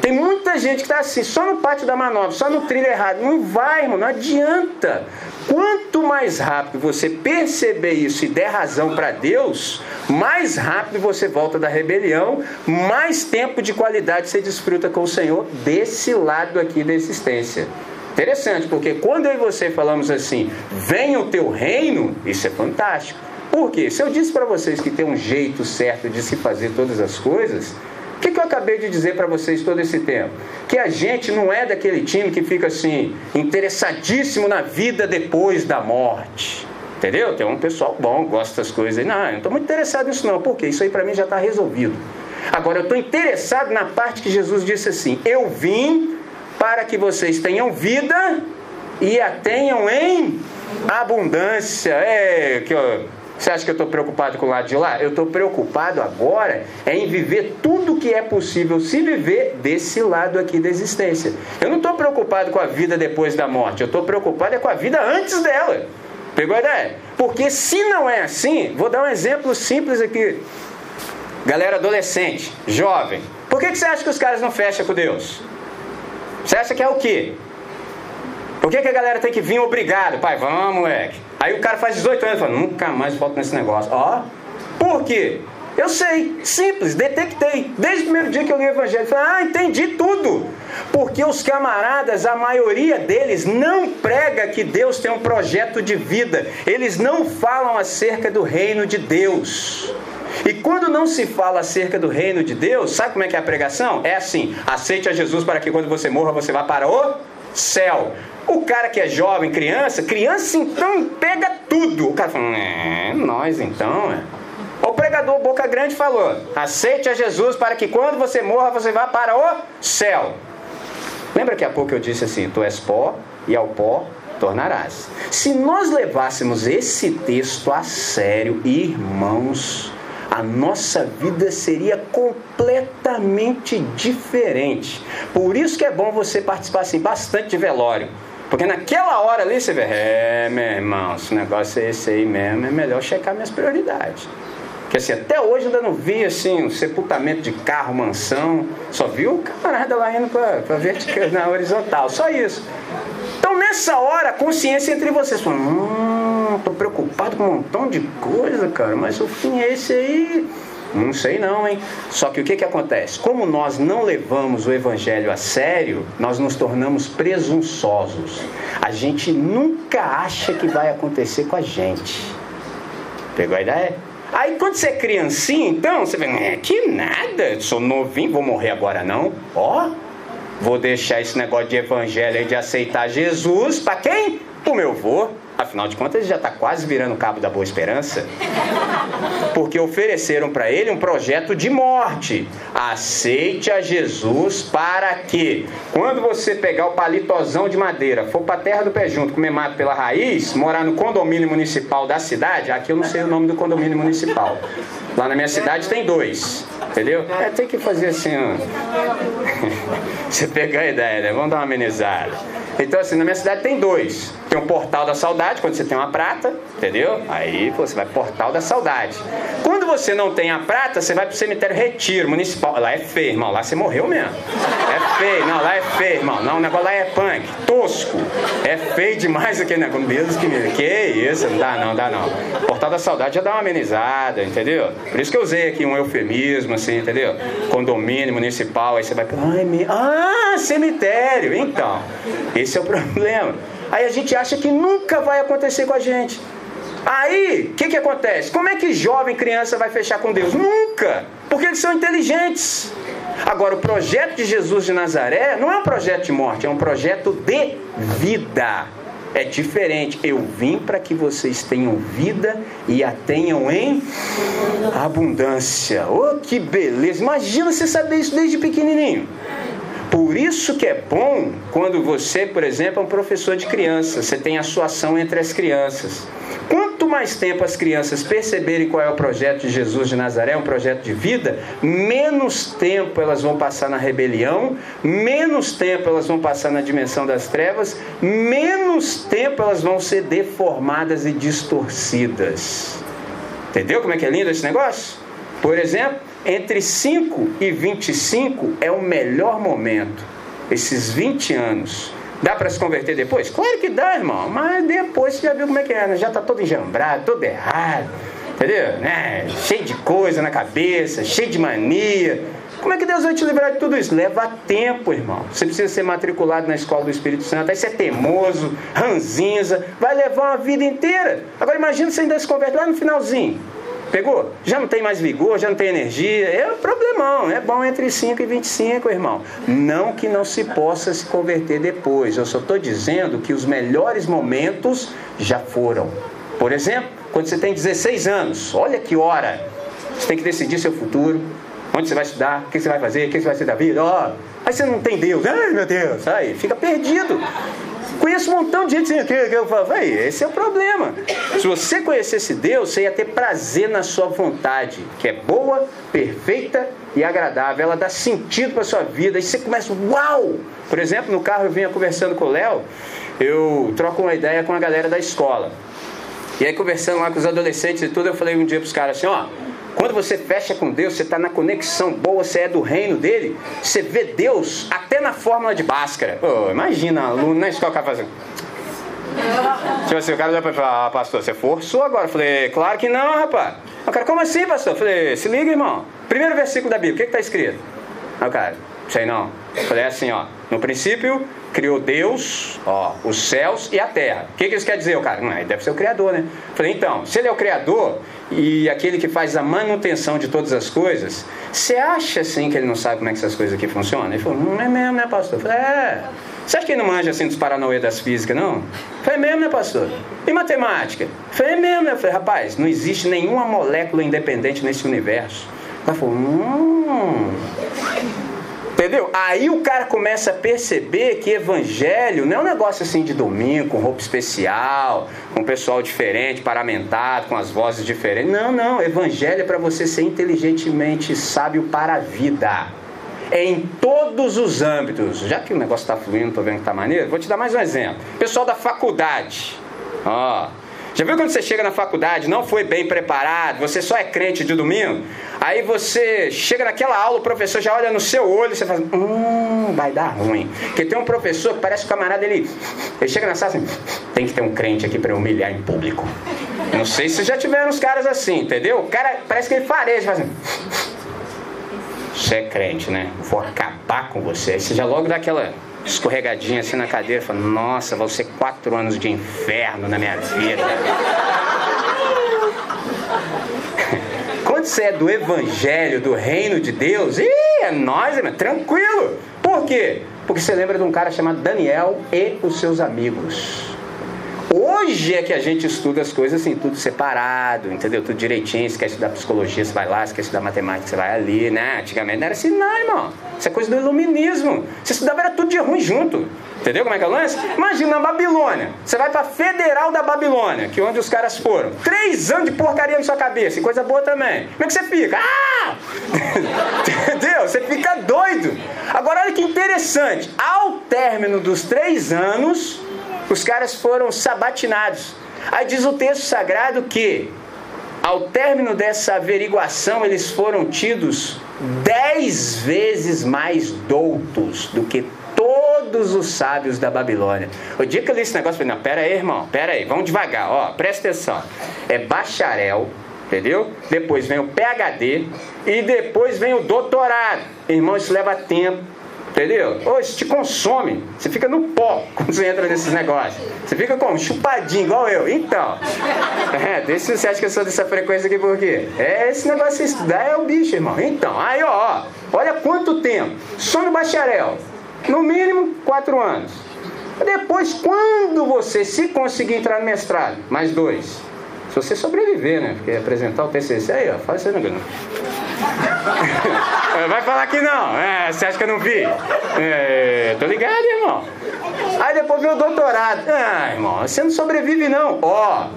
Tem muita gente que está assim, só no pátio da manobra, só no trilho errado. Não vai, irmão, não adianta. Quanto mais rápido você perceber isso e der razão para Deus, mais rápido você volta da rebelião, mais tempo de qualidade você desfruta com o Senhor desse lado aqui da existência. Interessante, porque quando eu e você falamos assim, venha o teu reino, isso é fantástico. Por quê? Se eu disse para vocês que tem um jeito certo de se fazer todas as coisas, o que, que eu acabei de dizer para vocês todo esse tempo? Que a gente não é daquele time que fica assim, interessadíssimo na vida depois da morte. Entendeu? Tem um pessoal bom, gosta das coisas. Não, eu não estou muito interessado nisso não, porque isso aí para mim já está resolvido. Agora, eu estou interessado na parte que Jesus disse assim: Eu vim para que vocês tenham vida e a tenham em abundância. É, que eu, você acha que eu estou preocupado com o lado de lá? Eu estou preocupado agora é em viver tudo que é possível se viver desse lado aqui da existência. Eu não estou preocupado com a vida depois da morte, eu estou preocupado é com a vida antes dela. Pegou a ideia? Porque se não é assim, vou dar um exemplo simples aqui. Galera adolescente, jovem, por que, que você acha que os caras não fecham com Deus? Você acha que é o quê? Por que, que a galera tem que vir obrigado? Pai, vamos, moleque. Aí o cara faz 18 anos e fala, nunca mais volto nesse negócio. Ó, por quê? Eu sei, simples, detectei. Desde o primeiro dia que eu li o Evangelho, falei, ah, entendi tudo. Porque os camaradas, a maioria deles, não prega que Deus tem um projeto de vida. Eles não falam acerca do reino de Deus. E quando não se fala acerca do reino de Deus, sabe como é que é a pregação? É assim: aceite a Jesus para que quando você morra você vá para o céu. O cara que é jovem, criança, criança então pega tudo. O cara fala, é, nós então, é. O pregador Boca Grande falou: aceite a Jesus para que quando você morra você vá para o céu. Lembra que há pouco eu disse assim: tu és pó e ao pó tornarás. Se nós levássemos esse texto a sério, irmãos, a nossa vida seria completamente diferente. Por isso que é bom você participar assim, bastante de velório. Porque naquela hora ali você vê, é, meu irmão, esse negócio é esse aí mesmo, é melhor checar minhas prioridades. Porque assim, até hoje ainda não vi assim, um sepultamento de carro, mansão. Só vi o camarada lá indo para vertical, na horizontal, só isso. Então nessa hora, a consciência entre vocês, fala, hum, tô preocupado com um montão de coisa, cara, mas o fim é esse aí. Não sei não, hein? Só que o que, que acontece? Como nós não levamos o evangelho a sério, nós nos tornamos presunçosos. A gente nunca acha que vai acontecer com a gente. Pegou a ideia? Aí quando você é criancinha, então, você vê, é, que nada, sou novinho, vou morrer agora não. Ó, Vou deixar esse negócio de evangelho aí de aceitar Jesus para quem? O meu vô. Afinal de contas, ele já está quase virando o cabo da boa esperança. Porque ofereceram para ele um projeto de morte. Aceite a Jesus para que, quando você pegar o palitozão de madeira, for para a terra do pé junto, comer mato pela raiz, morar no condomínio municipal da cidade, aqui eu não sei o nome do condomínio municipal. Lá na minha cidade tem dois. Entendeu? É, tem que fazer assim, ó. Você pegar a ideia, né? Vamos dar uma amenizada. Então, assim, na minha cidade tem dois. Tem o Portal da Saudade, quando você tem uma prata, entendeu? Aí você vai Portal da Saudade. Quando você não tem a prata, você vai pro cemitério Retiro Municipal. Lá é feio, irmão. Lá você morreu mesmo. É feio. Não, lá é feio, irmão. Não, o negócio lá é punk. Tosco. É feio demais aquele negócio. Deus que me... Que isso? Não dá não, dá não. Portal da Saudade já dá uma amenizada, entendeu? Por isso que eu usei aqui um eufemismo, assim, entendeu? Condomínio municipal. Aí você vai... Ai, me... Ah, cemitério. Então, esse é o problema. Aí a gente acha que nunca vai acontecer com a gente. Aí, o que, que acontece? Como é que jovem criança vai fechar com Deus? Nunca! Porque eles são inteligentes. Agora, o projeto de Jesus de Nazaré não é um projeto de morte, é um projeto de vida. É diferente. Eu vim para que vocês tenham vida e a tenham em abundância. Oh, que beleza! Imagina você saber isso desde pequenininho. Por isso que é bom quando você, por exemplo, é um professor de crianças, você tem a sua ação entre as crianças. Quanto mais tempo as crianças perceberem qual é o projeto de Jesus de Nazaré, um projeto de vida, menos tempo elas vão passar na rebelião, menos tempo elas vão passar na dimensão das trevas, menos tempo elas vão ser deformadas e distorcidas. Entendeu como é que é lindo esse negócio? Por exemplo, entre 5 e 25 é o melhor momento, esses 20 anos Dá para se converter depois? Claro que dá, irmão. Mas depois você já viu como é que é, né? Já está todo enjambrado, todo errado. Entendeu? Né? Cheio de coisa na cabeça, cheio de mania. Como é que Deus vai te livrar de tudo isso? Leva tempo, irmão. Você precisa ser matriculado na escola do Espírito Santo. Aí você é teimoso, ranzinza. Vai levar uma vida inteira. Agora imagina você ainda se converte lá no finalzinho. Pegou? Já não tem mais vigor, já não tem energia. É um problemão. É bom entre 5 e 25, irmão. Não que não se possa se converter depois. Eu só estou dizendo que os melhores momentos já foram. Por exemplo, quando você tem 16 anos, olha que hora. Você tem que decidir seu futuro. Onde você vai estudar, o que você vai fazer, o que você vai ser da vida. Ó, aí você não tem Deus. Ai, meu Deus. Aí fica perdido. Conheço um montão de gente que, eu falo, esse é o problema. Se você conhecesse Deus, você ia ter prazer na sua vontade, que é boa, perfeita e agradável. Ela dá sentido para sua vida. E você começa, uau! Por exemplo, no carro eu vinha conversando com o Léo, eu troco uma ideia com a galera da escola. E aí, conversando lá com os adolescentes e tudo, eu falei um dia para os caras assim: ó, quando você fecha com Deus, você está na conexão boa, você é do reino dele, você vê Deus até na fórmula de Bhaskara. Oh, imagina, aluno na escola, cara fazendo. Tipo assim, o cara já falar, ah, pastor, você forçou agora? Eu falei, claro que não, rapaz. O cara, como assim, pastor? Eu falei, se liga, irmão. Primeiro versículo da Bíblia, o que está escrito? Aí o cara, sei não. Eu falei é assim, ó. No princípio, criou Deus, ó, os céus e a terra. O que, que isso quer dizer, o cara? Não, ele deve ser o Criador, né? Falei, então, se ele é o Criador e aquele que faz a manutenção de todas as coisas, você acha assim que ele não sabe como é que essas coisas aqui funcionam? Ele falou, não é mesmo, né, pastor? Eu falei, é. Você acha que ele não manja assim dos paranauê das físicas, não? Eu falei, é mesmo, né, pastor? E matemática? Eu falei, é mesmo, né? Eu falei, rapaz, não existe nenhuma molécula independente nesse universo. Ela falou, hum. Entendeu? Aí o cara começa a perceber que evangelho não é um negócio assim de domingo, com roupa especial, com pessoal diferente, paramentado, com as vozes diferentes. Não, não. Evangelho é para você ser inteligentemente sábio para a vida. É em todos os âmbitos. Já que o negócio está fluindo, estou vendo que está maneiro, vou te dar mais um exemplo. Pessoal da faculdade. Ó, já viu quando você chega na faculdade, não foi bem preparado, você só é crente de domingo? Aí você chega naquela aula, o professor já olha no seu olho e você fala, hum, vai dar ruim. Porque tem um professor que parece que o camarada, ele, ele chega na sala assim, tem que ter um crente aqui para humilhar em público. Não sei se já tiveram uns caras assim, entendeu? O cara parece que ele fareja, faz assim, você é crente, né? Vou acabar com você. Aí você já logo dá aquela escorregadinha assim na cadeira, falando, nossa, vão ser quatro anos de inferno na minha vida. Quando você é do evangelho, do reino de Deus, ih, é nós, é tranquilo. Por quê? Porque você lembra de um cara chamado Daniel e os seus amigos. Hoje é que a gente estuda as coisas assim, tudo separado, entendeu? Tudo direitinho. Quer estudar psicologia, você vai lá. Quer estudar matemática, você vai ali, né? Antigamente não era assim, não, irmão. Isso é coisa do iluminismo. Você estudava era tudo de ruim junto. Entendeu como é que é o lance? Imagina, na Babilônia. Você vai pra Federal da Babilônia, que é onde os caras foram. Três anos de porcaria na sua cabeça, e coisa boa também. Como é que você fica? Ah! Entendeu? Você fica doido. Agora, olha que interessante. Ao término dos três anos, os caras foram sabatinados. Aí diz o texto sagrado que, ao término dessa averiguação, eles foram tidos dez vezes mais doutos do que todos os sábios da Babilônia. O dia que eu li esse negócio, eu falei, não, pera aí, irmão, pera aí, vamos devagar, ó, presta atenção. É bacharel, entendeu? Depois vem o PhD e depois vem o doutorado. Irmão, isso leva tempo. Entendeu? Isso te consome. Você fica no pó quando você entra nesses negócios. Você fica como? Chupadinho, igual eu. Então. É, deixa você acha que eu sou dessa frequência aqui por quê? É esse negócio de estudar é o bicho, irmão. Então, aí ó, olha quanto tempo. Só no bacharel. No mínimo, quatro anos. Depois, quando você se conseguir entrar no mestrado, mais dois. Se você sobreviver, né? Porque apresentar o TCC aí, ó, faz aí, não. Vai falar que não. É, você acha que eu não vi? É, tô ligado, irmão. Aí depois vem o doutorado. Ah, irmão, você não sobrevive, não. Ó,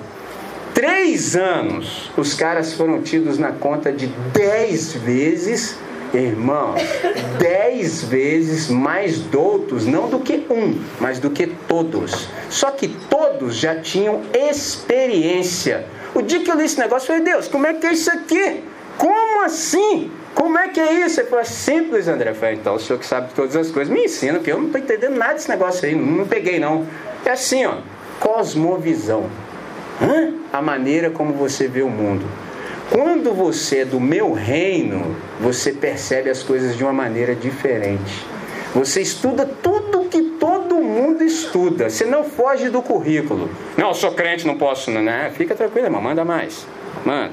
Três anos, os caras foram tidos na conta de dez vezes, irmão, dez vezes mais doutos, não do que um, mas do que todos. Só que todos já tinham experiência. O dia que eu li esse negócio, eu falei, Deus, como é que é isso aqui? Como assim? Como é que é isso? Ele falou, é simples, André. Eu falei, então o senhor que sabe todas as coisas, me ensina, porque eu não estou entendendo nada desse negócio aí, não peguei não. É assim, ó, cosmovisão. Hã? A maneira como você vê o mundo. Quando você é do meu reino, você percebe as coisas de uma maneira diferente. Você estuda tudo que todo mundo estuda. Você não foge do currículo. Não, eu sou crente, não posso, não. né? Fica tranquilo, irmão. Manda mais. Manda.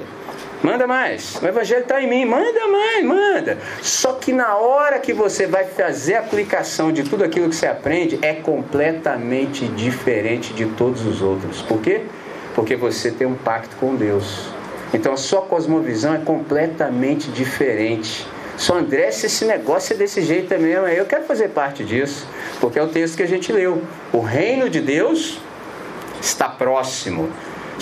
Manda mais. O evangelho está em mim. Manda mais, manda. Só que na hora que você vai fazer a aplicação de tudo aquilo que você aprende, é completamente diferente de todos os outros. Por quê? Porque você tem um pacto com Deus. Então a sua cosmovisão é completamente diferente. Só André, se esse negócio é desse jeito mesmo, eu quero fazer parte disso, porque é o texto que a gente leu. O reino de Deus está próximo.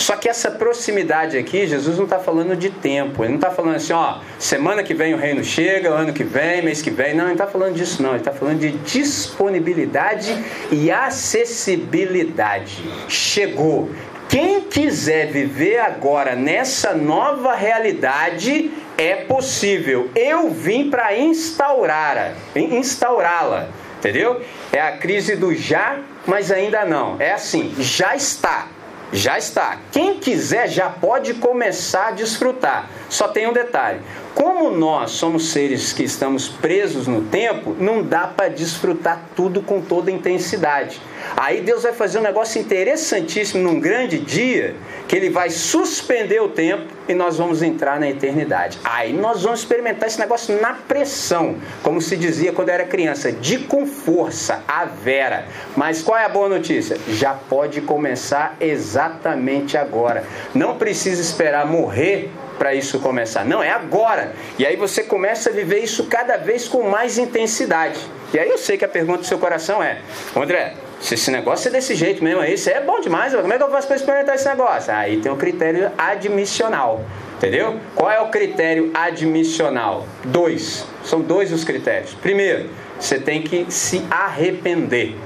Só que essa proximidade aqui, Jesus não está falando de tempo. Ele não está falando assim, ó, semana que vem o reino chega, ano que vem, mês que vem. Não, ele está falando disso não. Ele está falando de disponibilidade e acessibilidade. Chegou. Quem quiser viver agora nessa nova realidade é possível. Eu vim para instaurar, instaurá-la, entendeu? É a crise do já, mas ainda não. É assim, já está. Já está. Quem quiser já pode começar a desfrutar. Só tem um detalhe: como nós somos seres que estamos presos no tempo, não dá para desfrutar tudo com toda intensidade. Aí Deus vai fazer um negócio interessantíssimo num grande dia, que ele vai suspender o tempo e nós vamos entrar na eternidade. Aí nós vamos experimentar esse negócio na pressão, como se dizia quando era criança, de com força, a vera. Mas qual é a boa notícia? Já pode começar exatamente agora. Não precisa esperar morrer para isso começar. Não, é agora. E aí você começa a viver isso cada vez com mais intensidade. E aí eu sei que a pergunta do seu coração é: André, se esse negócio é desse jeito mesmo aí, isso é bom demais, como é que eu faço para experimentar esse negócio? Aí tem o critério admissional. Entendeu? Qual é o critério admissional? Dois. São dois os critérios. Primeiro, você tem que se arrepender.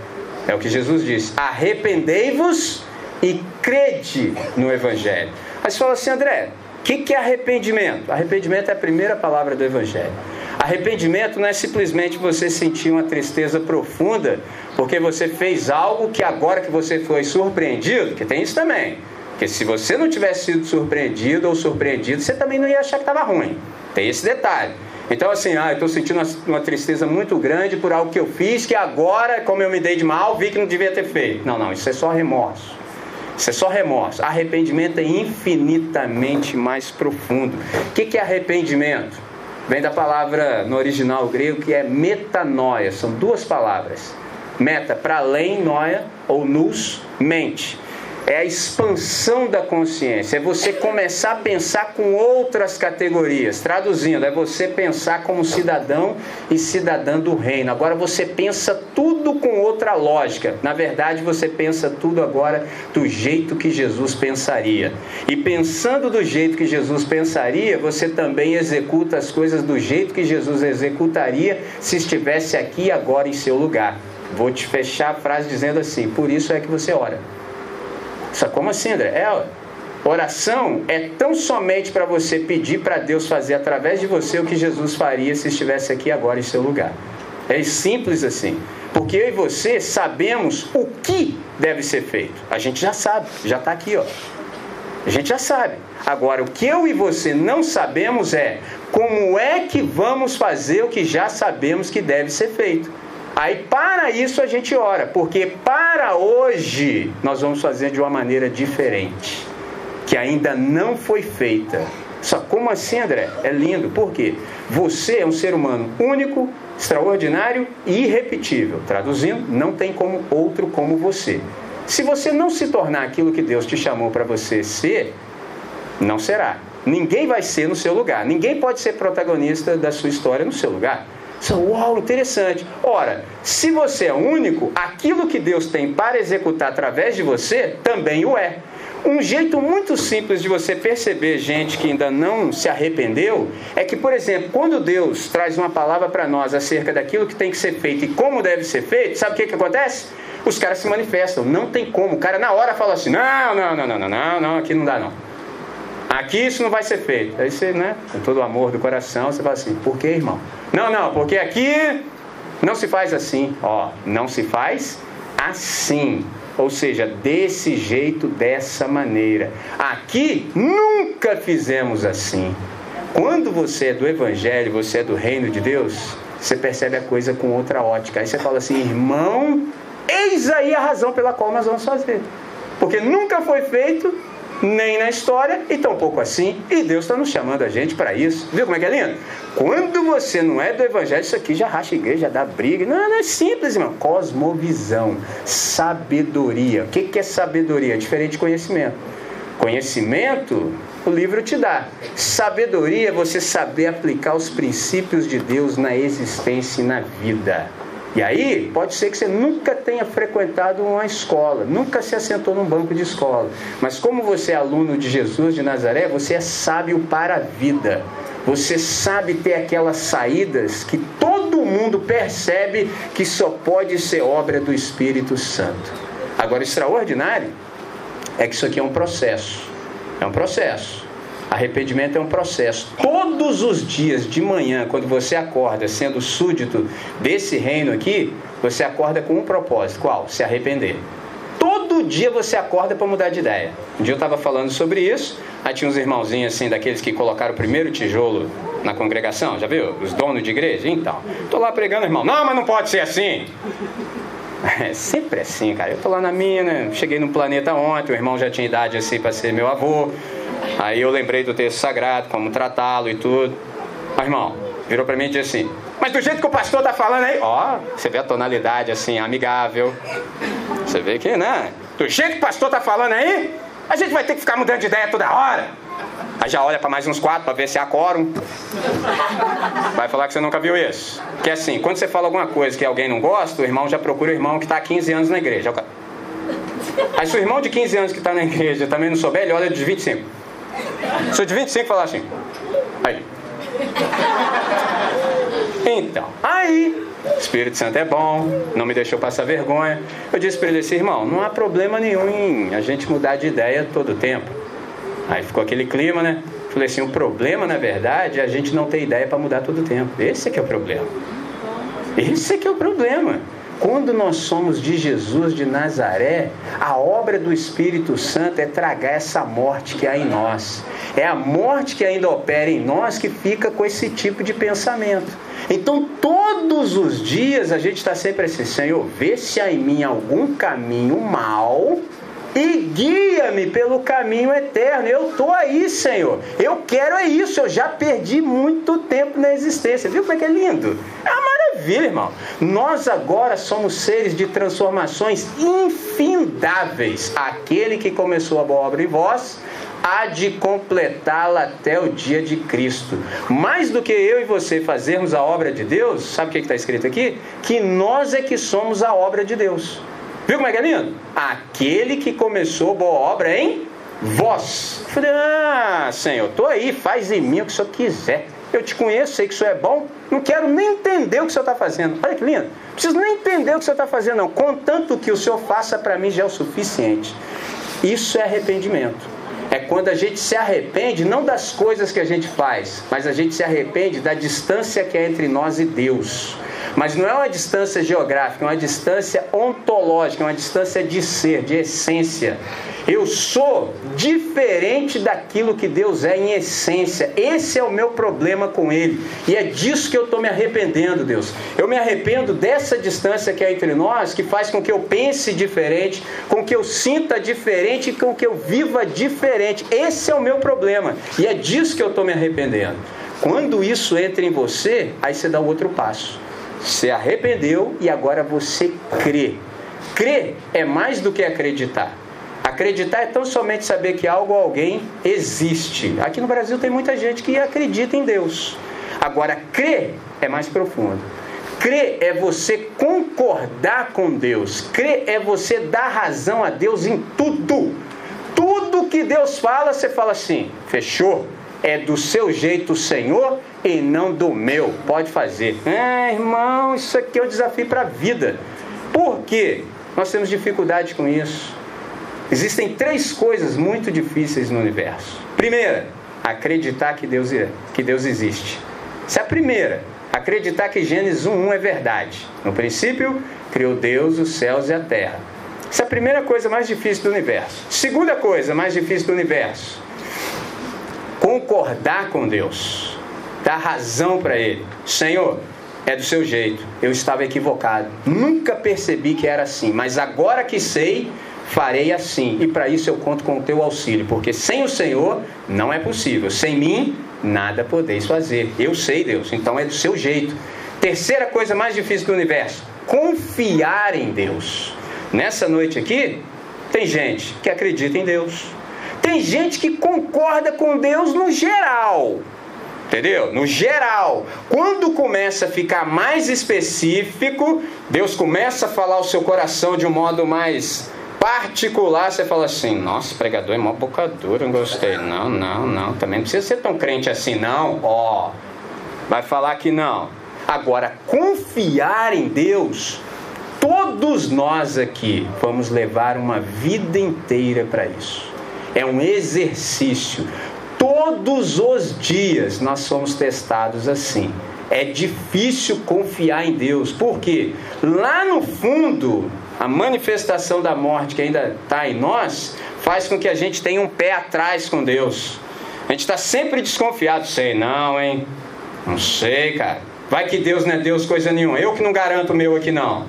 É o que Jesus disse: arrependei-vos e crede no Evangelho. Aí você fala assim, André, o que, que é arrependimento? Arrependimento é a primeira palavra do Evangelho. Arrependimento não é simplesmente você sentir uma tristeza profunda porque você fez algo que agora que você foi surpreendido, que tem isso também. Porque se você não tivesse sido surpreendido ou surpreendido, você também não ia achar que estava ruim. Tem esse detalhe. Então, assim, ah, eu estou sentindo uma, uma, tristeza muito grande por algo que eu fiz, que agora, como eu me dei de mal, vi que não devia ter feito. Não, não, isso é só remorso. Isso é só remorso. Arrependimento é infinitamente mais profundo. O que é arrependimento? Vem da palavra no original grego que é metanoia. São duas palavras. Meta, para além, noia, ou nos, mente é a expansão da consciência, é você começar a pensar com outras categorias. Traduzindo, é você pensar como cidadão e cidadã do reino. Agora você pensa tudo com outra lógica. Na verdade, você pensa tudo agora do jeito que Jesus pensaria. E pensando do jeito que Jesus pensaria, você também executa as coisas do jeito que Jesus executaria se estivesse aqui agora em seu lugar. Vou te fechar a frase dizendo assim: por isso é que você ora. Só como assim, André? É, oração é tão somente para você pedir para Deus fazer através de você o que Jesus faria se estivesse aqui agora em seu lugar. É simples assim. Porque eu e você sabemos o que deve ser feito. A gente já sabe, já está aqui, ó. A gente já sabe. Agora, o que eu e você não sabemos é como é que vamos fazer o que já sabemos que deve ser feito. Aí para isso a gente ora, porque para hoje nós vamos fazer de uma maneira diferente, que ainda não foi feita. Só como assim, André? É lindo. Por quê? Você é um ser humano único, extraordinário e irrepetível. Traduzindo, não tem como outro como você. Se você não se tornar aquilo que Deus te chamou para você ser, não será. Ninguém vai ser no seu lugar. Ninguém pode ser protagonista da sua história no seu lugar. Uau, interessante. Ora, se você é único, aquilo que Deus tem para executar através de você também o é. Um jeito muito simples de você perceber gente que ainda não se arrependeu é que, por exemplo, quando Deus traz uma palavra para nós acerca daquilo que tem que ser feito e como deve ser feito, sabe o que, que acontece? Os caras se manifestam, não tem como. O cara na hora fala assim: não, não, não, não, não, não, não aqui não dá não. Aqui isso não vai ser feito. Aí você, né, com todo o amor do coração, você fala assim: por que, irmão? Não, não, porque aqui não se faz assim. Ó, não se faz assim. Ou seja, desse jeito, dessa maneira. Aqui nunca fizemos assim. Quando você é do Evangelho, você é do reino de Deus, você percebe a coisa com outra ótica. Aí você fala assim, irmão, eis aí a razão pela qual nós vamos fazer. Porque nunca foi feito nem na história e tampouco assim. E Deus está nos chamando a gente para isso. Viu como é que é lindo? Quando você não é do Evangelho, isso aqui já racha a igreja, dá briga. Não, não é simples, irmão. Cosmovisão, sabedoria. O que, que é sabedoria? Diferente de conhecimento. Conhecimento, o livro te dá. Sabedoria é você saber aplicar os princípios de Deus na existência e na vida. E aí, pode ser que você nunca tenha frequentado uma escola, nunca se assentou num banco de escola. Mas como você é aluno de Jesus de Nazaré, você é sábio para a vida. Você sabe ter aquelas saídas que todo mundo percebe que só pode ser obra do Espírito Santo. Agora, extraordinário é que isso aqui é um processo. É um processo. Arrependimento é um processo. Todos os dias de manhã, quando você acorda sendo súdito desse reino aqui, você acorda com um propósito: qual? Se arrepender. Todo dia você acorda para mudar de ideia. Um dia eu estava falando sobre isso, aí tinha uns irmãozinhos assim, daqueles que colocaram o primeiro tijolo na congregação, já viu? Os donos de igreja? Então, estou lá pregando, irmão, não, mas não pode ser assim. É sempre assim, cara. Eu tô lá na minha, né? Cheguei no planeta ontem, o irmão já tinha idade assim para ser meu avô. Aí eu lembrei do texto sagrado, como tratá-lo e tudo. Mas, irmão, virou para mim e disse assim: Mas do jeito que o pastor tá falando aí, ó, você vê a tonalidade assim, amigável. Você vê que, né? Do jeito que o pastor tá falando aí, a gente vai ter que ficar mudando de ideia toda hora. Aí já olha para mais uns quatro para ver se há quórum. Vai falar que você nunca viu isso. Que é assim, quando você fala alguma coisa que alguém não gosta, o irmão já procura o irmão que está há 15 anos na igreja. Aí se o irmão de 15 anos que está na igreja também não souber, ele olha de 25. O de 25 falar assim, aí. Então, aí, Espírito Santo é bom, não me deixou passar vergonha. Eu disse para ele assim, irmão, não há problema nenhum em a gente mudar de ideia todo o tempo. Aí ficou aquele clima, né? Falei assim, o problema, na verdade, é a gente não ter ideia para mudar todo o tempo. Esse é que é o problema. Esse é que é o problema. Quando nós somos de Jesus de Nazaré, a obra do Espírito Santo é tragar essa morte que há em nós. É a morte que ainda opera em nós que fica com esse tipo de pensamento. Então, todos os dias a gente está sempre assim: Senhor, vê se há em mim algum caminho mal e guia-me pelo caminho eterno. Eu estou aí, Senhor. Eu quero é isso. Eu já perdi muito tempo na existência. Viu como é que é lindo? É uma maravilha, irmão. Nós agora somos seres de transformações infindáveis. Aquele que começou a boa obra em vós há de completá-la até o dia de Cristo. Mais do que eu e você fazermos a obra de Deus, sabe o que está escrito aqui? Que nós é que somos a obra de Deus. Viu como é que é lindo? Aquele que começou boa obra em vós. Eu falei, ah, Senhor, estou aí, faz em mim o que o Senhor quiser. Eu te conheço, sei que isso é bom, não quero nem entender o que o Senhor está fazendo. Olha que lindo. Não preciso nem entender o que o Senhor está fazendo, não. Contanto que o Senhor faça para mim já é o suficiente. Isso é arrependimento. É quando a gente se arrepende não das coisas que a gente faz, mas a gente se arrepende da distância que é entre nós e Deus. Mas não é uma distância geográfica, é uma distância ontológica, é uma distância de ser, de essência. Eu sou diferente daquilo que Deus é em essência. Esse é o meu problema com Ele. E é disso que eu estou me arrependendo, Deus. Eu me arrependo dessa distância que é entre nós, que faz com que eu pense diferente, com que eu sinta diferente e com que eu viva diferente. Esse é o meu problema. E é disso que eu estou me arrependendo. Quando isso entra em você, aí você dá o outro passo. Você arrependeu e agora você crê. Crer é mais do que acreditar. Acreditar é tão somente saber que algo ou alguém existe. Aqui no Brasil tem muita gente que acredita em Deus. Agora, crer é mais profundo. Crer é você concordar com Deus. Crer é você dar razão a Deus em tudo. Tudo que Deus fala, você fala assim: fechou. É do seu jeito, Senhor, e não do meu. Pode fazer. É, irmão, isso aqui é um desafio para a vida. Por quê? Nós temos dificuldade com isso. Existem três coisas muito difíceis no universo. Primeira, acreditar que Deus, é, que Deus existe. Essa é a primeira. Acreditar que Gênesis 1.1 é verdade. No princípio, criou Deus os céus e a terra. Essa é a primeira coisa mais difícil do universo. Segunda coisa mais difícil do universo: concordar com Deus, dar razão para Ele. Senhor, é do seu jeito. Eu estava equivocado. Nunca percebi que era assim, mas agora que sei, farei assim. E para isso eu conto com o teu auxílio, porque sem o Senhor não é possível. Sem mim, nada podeis fazer. Eu sei, Deus, então é do seu jeito. Terceira coisa mais difícil do universo: confiar em Deus. Nessa noite aqui, tem gente que acredita em Deus. Tem gente que concorda com Deus no geral. Entendeu? No geral. Quando começa a ficar mais específico, Deus começa a falar o seu coração de um modo mais particular, você fala assim: nossa, pregador é mó boca dura, não gostei. Não, não, não. Também não precisa ser tão crente assim, não. Ó, vai falar que não. Agora, confiar em Deus, todos nós aqui vamos levar uma vida inteira para isso. É um exercício. Todos os dias nós somos testados assim. É difícil confiar em Deus, porque lá no fundo, a manifestação da morte que ainda está em nós faz com que a gente tenha um pé atrás com Deus. A gente está sempre desconfiado. Sei não, hein? Não sei, cara. Vai que Deus não é Deus coisa nenhuma. Eu que não garanto o meu aqui não.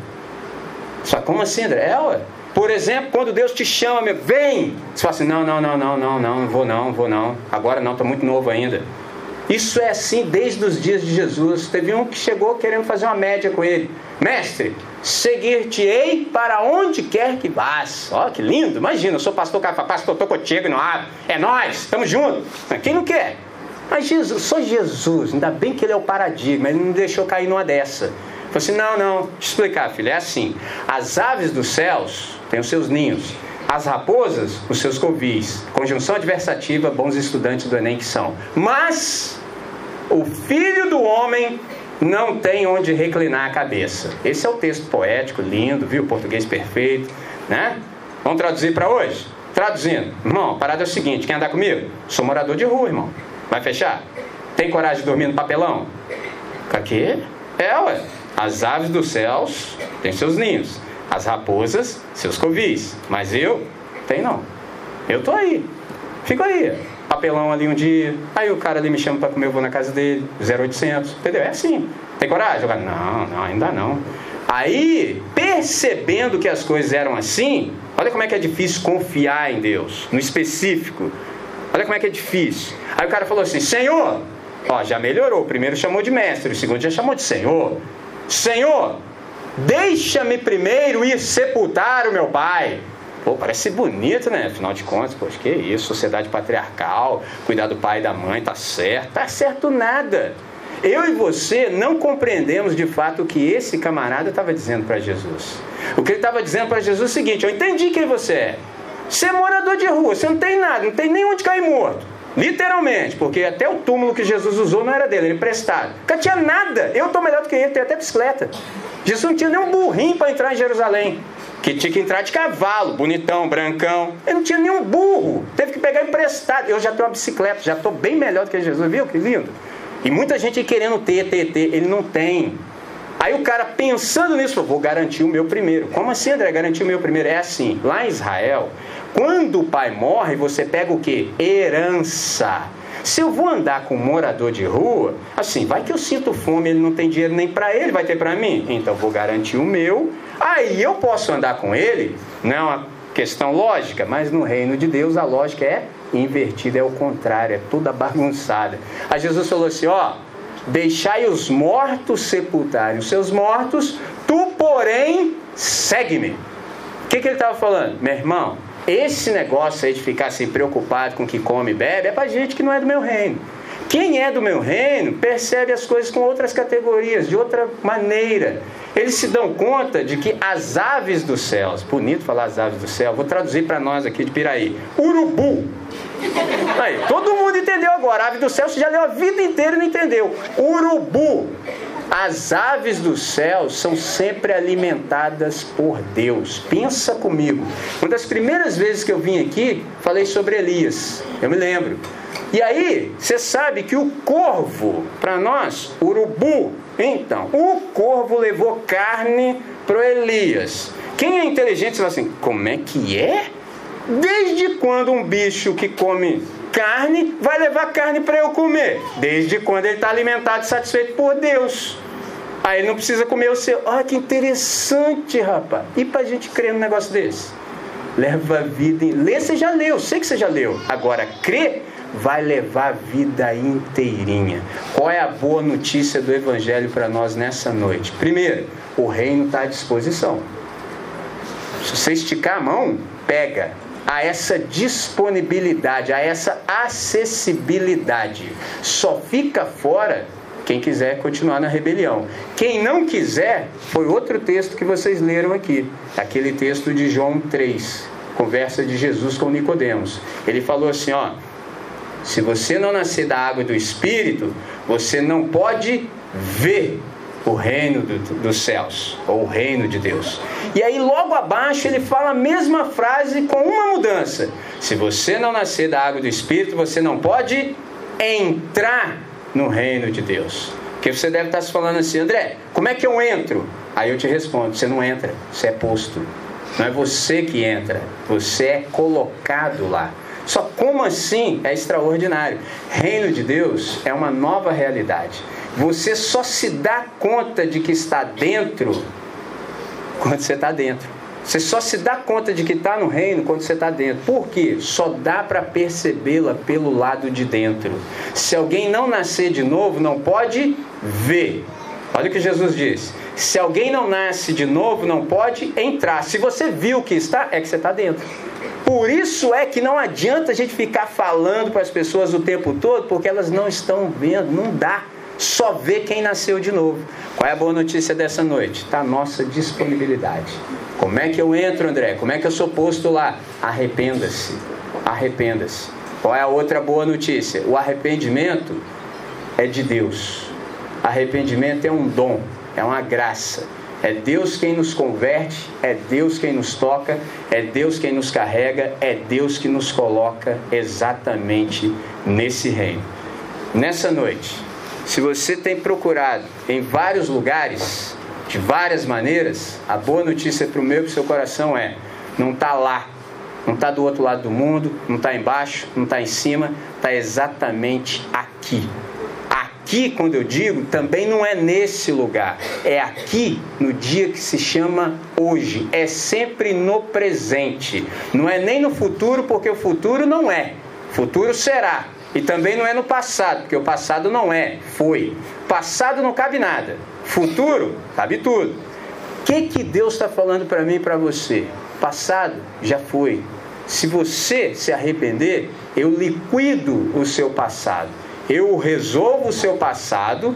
Só como assim, André? É, ué. Por exemplo, quando Deus te chama, meu, vem! Você fala assim: não, não, não, não, não, não, não vou não, vou não. Agora não, estou muito novo ainda. Isso é assim desde os dias de Jesus. Teve um que chegou querendo fazer uma média com ele. Mestre, seguir-te-ei para onde quer que vás. Ó, que lindo. Imagina, eu sou pastor, cara, pastor, estou contigo, não abre. É nós, estamos juntos. Quem não quer? Mas Jesus, só Jesus, ainda bem que ele é o paradigma, ele não deixou cair numa dessa. Falei assim: não, não, te explicar, filho, é assim. As aves dos céus têm os seus ninhos, as raposas, os seus covis. Conjunção adversativa, bons estudantes do Enem que são. Mas o filho do homem não tem onde reclinar a cabeça. Esse é o texto poético, lindo, viu? Português perfeito, né? Vamos traduzir para hoje? Traduzindo, irmão, a parada é o seguinte: quer andar comigo? Sou morador de rua, irmão. Vai fechar? Tem coragem de dormir no papelão? Quê? É, ué. As aves dos céus têm seus ninhos, as raposas, seus covis. Mas eu, tem não. Eu tô aí. Fico aí. Papelão ali um dia. Aí o cara ali me chama para comer, eu vou na casa dele. 0800. Entendeu? É assim. Tem coragem? Eu falo, não, não, ainda não. Aí, percebendo que as coisas eram assim, olha como é que é difícil confiar em Deus, no específico. Olha como é que é difícil. Aí o cara falou assim: Senhor, ó, já melhorou. O primeiro chamou de mestre, o segundo já chamou de Senhor. Senhor, deixa-me primeiro ir sepultar o meu pai. Pô, parece bonito, né? Afinal de contas, poxa, que isso, sociedade patriarcal, cuidar do pai e da mãe, tá certo. Tá certo nada. Eu e você não compreendemos de fato o que esse camarada estava dizendo para Jesus. O que ele estava dizendo para Jesus é o seguinte: eu entendi quem você é. Você é morador de rua, você não tem nada, não tem nem onde cair morto. Literalmente, porque até o túmulo que Jesus usou não era dele, ele emprestado. Nunca tinha nada. Eu estou melhor do que ele, tenho até bicicleta. Jesus não tinha nem um burrinho para entrar em Jerusalém. Que tinha que entrar de cavalo, bonitão, brancão. Ele não tinha nenhum burro. Teve que pegar emprestado. Eu já tenho uma bicicleta, já estou bem melhor do que Jesus, viu? Que lindo. E muita gente querendo ter, ter, ter. Ele não tem. Aí o cara pensando nisso, vou garantir o meu primeiro. Como assim, André? Garantir o meu primeiro? É assim, lá em Israel, quando o pai morre, você pega o que? Herança. Se eu vou andar com um morador de rua, assim, vai que eu sinto fome, ele não tem dinheiro nem para ele, vai ter para mim? Então vou garantir o meu. Aí eu posso andar com ele, não é uma questão lógica, mas no reino de Deus a lógica é invertida, é o contrário, é toda bagunçada. Aí Jesus falou assim: ó, deixai os mortos sepultarem os seus mortos, tu, porém, segue-me. O que, que ele estava falando? Meu irmão, esse negócio aí de ficar assim preocupado com o que come e bebe é para gente que não é do meu reino. Quem é do meu reino percebe as coisas com outras categorias, de outra maneira. eles se dão conta de que as aves dos céus, bonito falar as aves do céu, vou traduzir para nós aqui de Piraí, urubu. Aí, todo mundo entendeu agora, ave do céu, você já leu a vida inteira e não entendeu. Urubu. As aves do céu são sempre alimentadas por Deus. Pensa comigo. Uma das primeiras vezes que eu vim aqui, falei sobre Elias. Eu me lembro. E aí, você sabe que o corvo, para nós, urubu, então, o corvo levou carne para Elias. Quem é inteligente fala assim: como é que é? Desde quando um bicho que come carne vai levar carne para eu comer? Desde quando ele está alimentado e satisfeito por Deus. Aí ele não precisa comer o seu. Olha que interessante, rapaz. E para a gente crer num negócio desse? Leva vida em. Lê, você já leu, sei que você já leu. Agora, crer vai levar a vida inteirinha. Qual é a boa notícia do Evangelho para nós nessa noite? Primeiro, o reino está à disposição. Se você esticar a mão, pega. A essa disponibilidade, a essa acessibilidade. Só fica fora quem quiser continuar na rebelião. Quem não quiser, foi outro texto que vocês leram aqui, aquele texto de João 3, conversa de Jesus com Nicodemos. Ele falou assim, ó: se você não nascer da água e do Espírito, você não pode ver o reino do, dos céus, ou o reino de Deus. E aí, logo abaixo, ele fala a mesma frase com uma mudança: se você não nascer da água do Espírito, você não pode entrar no reino de Deus. Porque você deve estar se falando assim, André, como é que eu entro? Aí eu te respondo: você não entra, você é posto. Não é você que entra, você é colocado lá. Só como assim é extraordinário. Reino de Deus é uma nova realidade. Você só se dá conta de que está dentro quando você está dentro. Você só se dá conta de que está no reino quando você está dentro. Por quê? Só dá para percebê-la pelo lado de dentro. Se alguém não nascer de novo, não pode ver. Olha o que Jesus disse. Se alguém não nasce de novo, não pode entrar. Se você viu que está, é que você está dentro. Por isso é que não adianta a gente ficar falando para as pessoas o tempo todo, porque elas não estão vendo, não dá. Só vê quem nasceu de novo. Qual é a boa notícia dessa noite? Está a nossa disponibilidade. Como é que eu entro, André? Como é que eu sou posto lá? Arrependa-se. Arrependa-se. Qual é a outra boa notícia? O arrependimento é de Deus. Arrependimento é um dom, é uma graça. É Deus quem nos converte, é Deus quem nos toca, é Deus quem nos carrega, é Deus que nos coloca exatamente nesse reino. Nessa noite, se você tem procurado em vários lugares, de várias maneiras, a boa notícia para o meu e para o seu coração é: não está lá, não está do outro lado do mundo, não está embaixo, não está em cima, está exatamente aqui. Aqui, quando eu digo, também não é nesse lugar, é aqui no dia que se chama hoje, é sempre no presente, não é nem no futuro, porque o futuro não é, futuro será, e também não é no passado, porque o passado não é, foi. Passado não cabe nada, futuro cabe tudo. O que, que Deus está falando para mim e para você? Passado já foi. Se você se arrepender, eu liquido o seu passado eu resolvo o seu passado,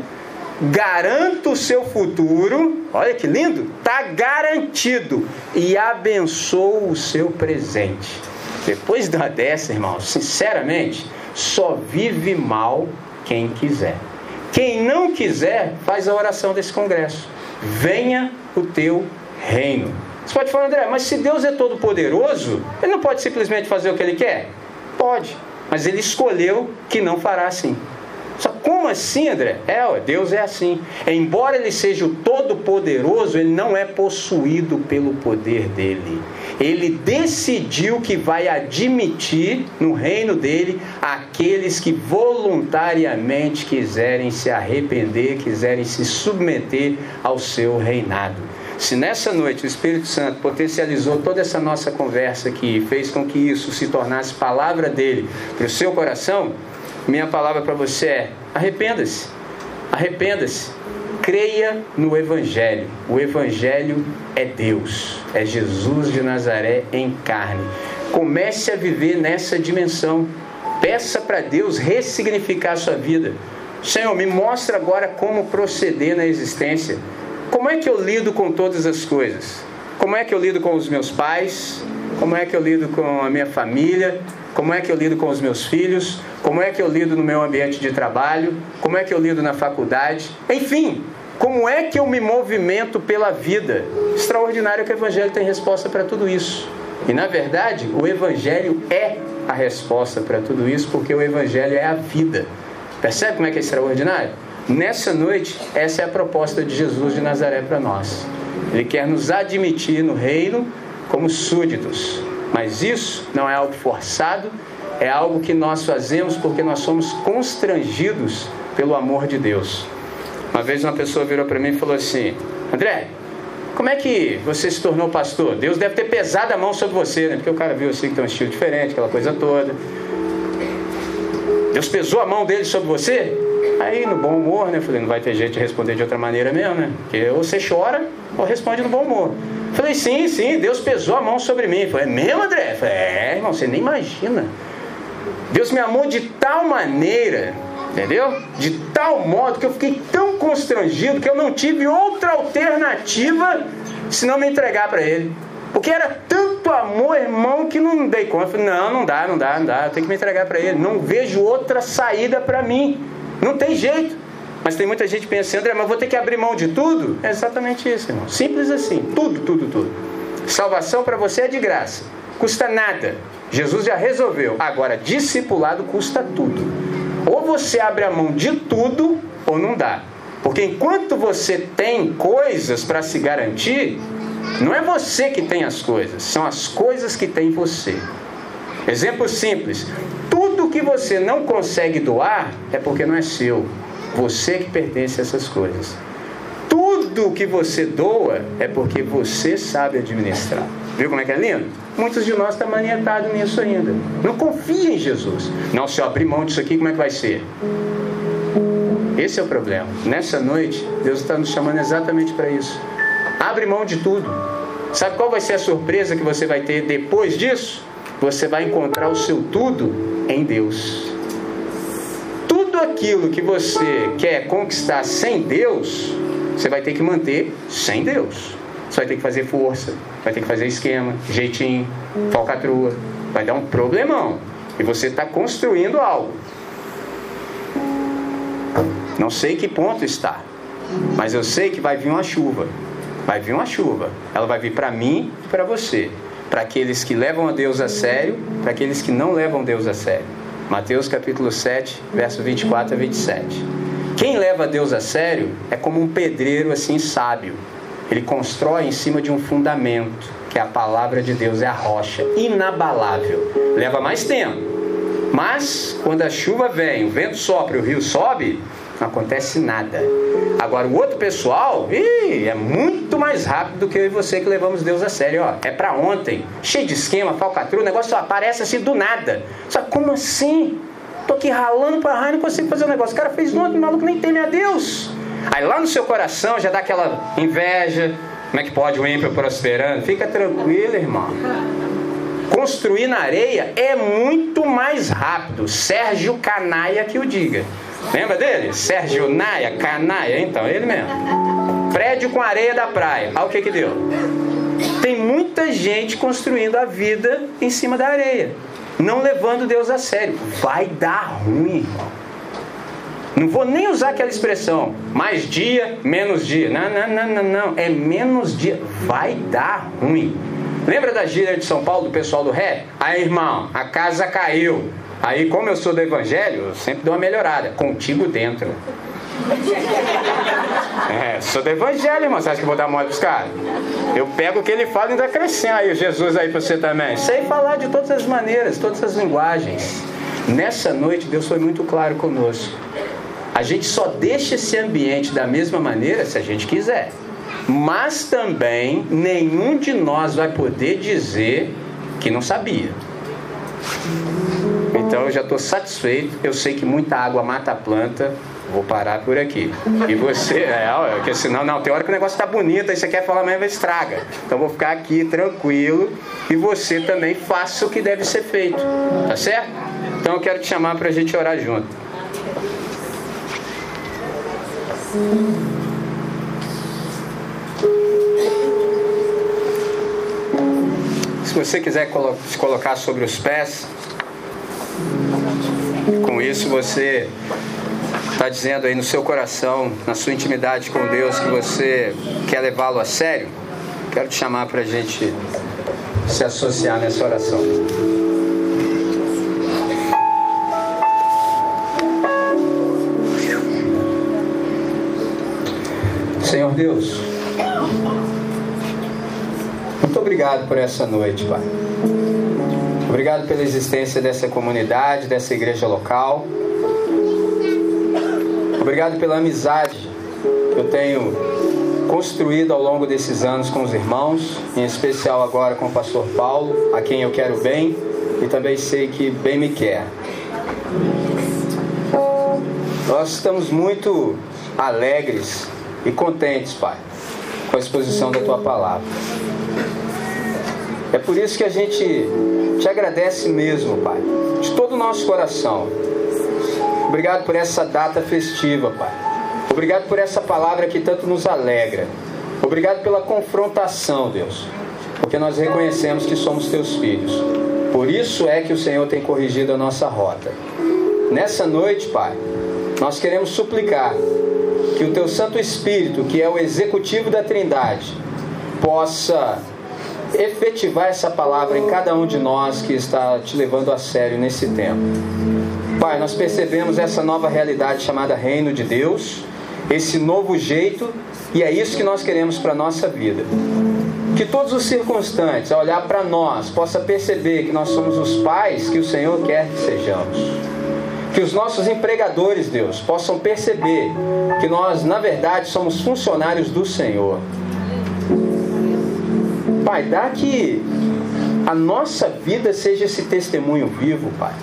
garanto o seu futuro, olha que lindo, está garantido, e abençoo o seu presente. Depois da dessa, irmão, sinceramente, só vive mal quem quiser. Quem não quiser, faz a oração desse congresso. Venha o teu reino. Você pode falar, André, mas se Deus é todo poderoso, ele não pode simplesmente fazer o que ele quer? Pode. Mas ele escolheu que não fará assim. Como assim, André? É, Deus é assim. Embora ele seja o todo-poderoso, ele não é possuído pelo poder dele. Ele decidiu que vai admitir no reino dele aqueles que voluntariamente quiserem se arrepender, quiserem se submeter ao seu reinado. Se nessa noite o Espírito Santo potencializou toda essa nossa conversa aqui e fez com que isso se tornasse palavra dele para o seu coração, minha palavra para você é: arrependa-se. Arrependa-se. Creia no Evangelho. O Evangelho é Deus, é Jesus de Nazaré em carne. Comece a viver nessa dimensão. Peça para Deus ressignificar a sua vida. Senhor, me mostra agora como proceder na existência. como é que eu lido com todas as coisas? Como é que eu lido com os meus pais? Como é que eu lido com a minha família? Como é que eu lido com os meus filhos? Como é que eu lido no meu ambiente de trabalho? Como é que eu lido na faculdade? Enfim, como é que eu me movimento pela vida? Extraordinário que o Evangelho tem resposta para tudo isso. E na verdade, o Evangelho é a resposta para tudo isso, porque o Evangelho é a vida. Percebe como é que é extraordinário? Nessa noite, essa é a proposta de Jesus de Nazaré para nós. Ele quer nos admitir no reino como súditos. Mas isso não é algo forçado, é algo que nós fazemos porque nós somos constrangidos pelo amor de Deus. Uma vez uma pessoa virou para mim e falou assim: André, como é que você se tornou pastor? Deus deve ter pesado a mão sobre você, né? Porque o cara viu assim que tem um estilo diferente, aquela coisa toda. Deus pesou a mão dele sobre você? Aí, no bom humor, né? Falei, não vai ter jeito de responder de outra maneira mesmo, né? Porque ou você chora ou responde no bom humor. Falei, sim, sim, Deus pesou a mão sobre mim. Falei, é mesmo, André? Falei, é, irmão, você nem imagina. Deus me amou de tal maneira, entendeu? De tal modo que eu fiquei tão constrangido que eu não tive outra alternativa se não me entregar para Ele. Porque era tanto amor, irmão, que não dei conta. Falei, não, não dá, não dá, não dá. Eu tenho que me entregar para Ele. Não vejo outra saída para mim. Não tem jeito. Mas tem muita gente pensando, André, mas vou ter que abrir mão de tudo? É exatamente isso, irmão. Simples assim. Tudo, tudo, tudo. Salvação para você é de graça. Custa nada. Jesus já resolveu. Agora, discipulado custa tudo. Ou você abre a mão de tudo, ou não dá. Porque enquanto você tem coisas para se garantir, não é você que tem as coisas, são as coisas que tem você. Exemplo simples: tudo que você não consegue doar é porque não é seu. Você que pertence a essas coisas. Tudo que você doa é porque você sabe administrar. Viu como é que é lindo? Muitos de nós estão manietados nisso ainda. Não confia em Jesus. Não, se eu abrir mão disso aqui, como é que vai ser? Esse é o problema. Nessa noite, Deus está nos chamando exatamente para isso. Abre mão de tudo. Sabe qual vai ser a surpresa que você vai ter depois disso? Você vai encontrar o seu tudo em Deus. Aquilo que você quer conquistar sem Deus, você vai ter que manter sem Deus. Você vai ter que fazer força, vai ter que fazer esquema, jeitinho, falcatrua. Vai dar um problemão. E você está construindo algo. Não sei que ponto está, mas eu sei que vai vir uma chuva. Vai vir uma chuva. Ela vai vir para mim e para você. Para aqueles que levam a Deus a sério, para aqueles que não levam Deus a sério. Mateus capítulo 7, verso 24 a 27. Quem leva Deus a sério é como um pedreiro assim sábio. Ele constrói em cima de um fundamento, que é a palavra de Deus, é a rocha, inabalável. Leva mais tempo. Mas quando a chuva vem, o vento sopra, o rio sobe, não acontece nada. Agora, o outro pessoal, ih, é muito mais rápido do que eu e você que levamos Deus a sério. Ó. É para ontem, cheio de esquema, falcatrua, o negócio só aparece assim do nada. Só como assim? Tô aqui ralando para raio não consigo fazer o um negócio. O cara fez ontem, maluco nem teme a Deus. Aí lá no seu coração já dá aquela inveja. Como é que pode o ímpio prosperando? Fica tranquilo, irmão. Construir na areia é muito mais rápido. Sérgio Canaia que o diga. Lembra dele? Sérgio Naia, Canaia, então, ele mesmo. Prédio com areia da praia. Olha o que que deu. Tem muita gente construindo a vida em cima da areia, não levando Deus a sério. Vai dar ruim. Não vou nem usar aquela expressão, mais dia, menos dia. Não, não, não, não, não. É menos dia. Vai dar ruim. Lembra da gíria de São Paulo, do pessoal do ré? Aí, irmão, a casa caiu. Aí, como eu sou do Evangelho, eu sempre dou uma melhorada. Contigo dentro. É, sou do Evangelho, irmão. Você acha que eu vou dar mole pros caras? Eu pego o que ele fala e ainda crescendo aí, Jesus aí pra você também. Sei falar de todas as maneiras, todas as linguagens. Nessa noite, Deus foi muito claro conosco. A gente só deixa esse ambiente da mesma maneira se a gente quiser. Mas também nenhum de nós vai poder dizer que não sabia. Então eu já estou satisfeito. Eu sei que muita água mata a planta. Vou parar por aqui. E você, é, porque senão, não, tem hora que o negócio está bonito, aí você quer falar mesmo, estraga. Então vou ficar aqui tranquilo e você também faça o que deve ser feito. Tá certo? Então eu quero te chamar para a gente orar junto. Se você quiser se colocar sobre os pés, com isso você está dizendo aí no seu coração, na sua intimidade com Deus, que você quer levá-lo a sério. Quero te chamar para a gente se associar nessa oração. Senhor Deus, muito obrigado por essa noite, Pai. Obrigado pela existência dessa comunidade, dessa igreja local. Obrigado pela amizade que eu tenho construído ao longo desses anos com os irmãos, em especial agora com o pastor Paulo, a quem eu quero bem e também sei que bem me quer. Nós estamos muito alegres e contentes, Pai, com a exposição da tua palavra. É por isso que a gente te agradece mesmo, Pai, de todo o nosso coração. Obrigado por essa data festiva, Pai. Obrigado por essa palavra que tanto nos alegra. Obrigado pela confrontação, Deus, porque nós reconhecemos que somos teus filhos. Por isso é que o Senhor tem corrigido a nossa rota. Nessa noite, Pai, nós queremos suplicar que o teu Santo Espírito, que é o executivo da Trindade, possa efetivar essa palavra em cada um de nós que está te levando a sério nesse tempo. Pai, nós percebemos essa nova realidade chamada Reino de Deus, esse novo jeito, e é isso que nós queremos para a nossa vida. Que todos os circunstantes, ao olhar para nós, possa perceber que nós somos os pais que o Senhor quer que sejamos que os nossos empregadores, Deus, possam perceber que nós, na verdade, somos funcionários do Senhor. Pai, dá que a nossa vida seja esse testemunho vivo, Pai,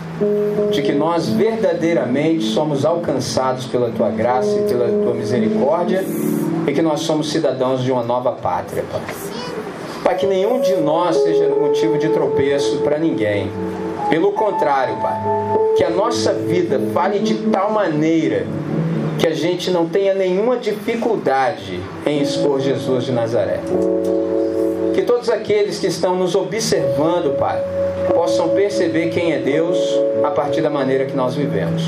de que nós verdadeiramente somos alcançados pela tua graça e pela tua misericórdia e que nós somos cidadãos de uma nova pátria, Pai. Pai, que nenhum de nós seja motivo de tropeço para ninguém. Pelo contrário, Pai, que a nossa vida fale de tal maneira que a gente não tenha nenhuma dificuldade em expor Jesus de Nazaré. Todos aqueles que estão nos observando, Pai, possam perceber quem é Deus a partir da maneira que nós vivemos.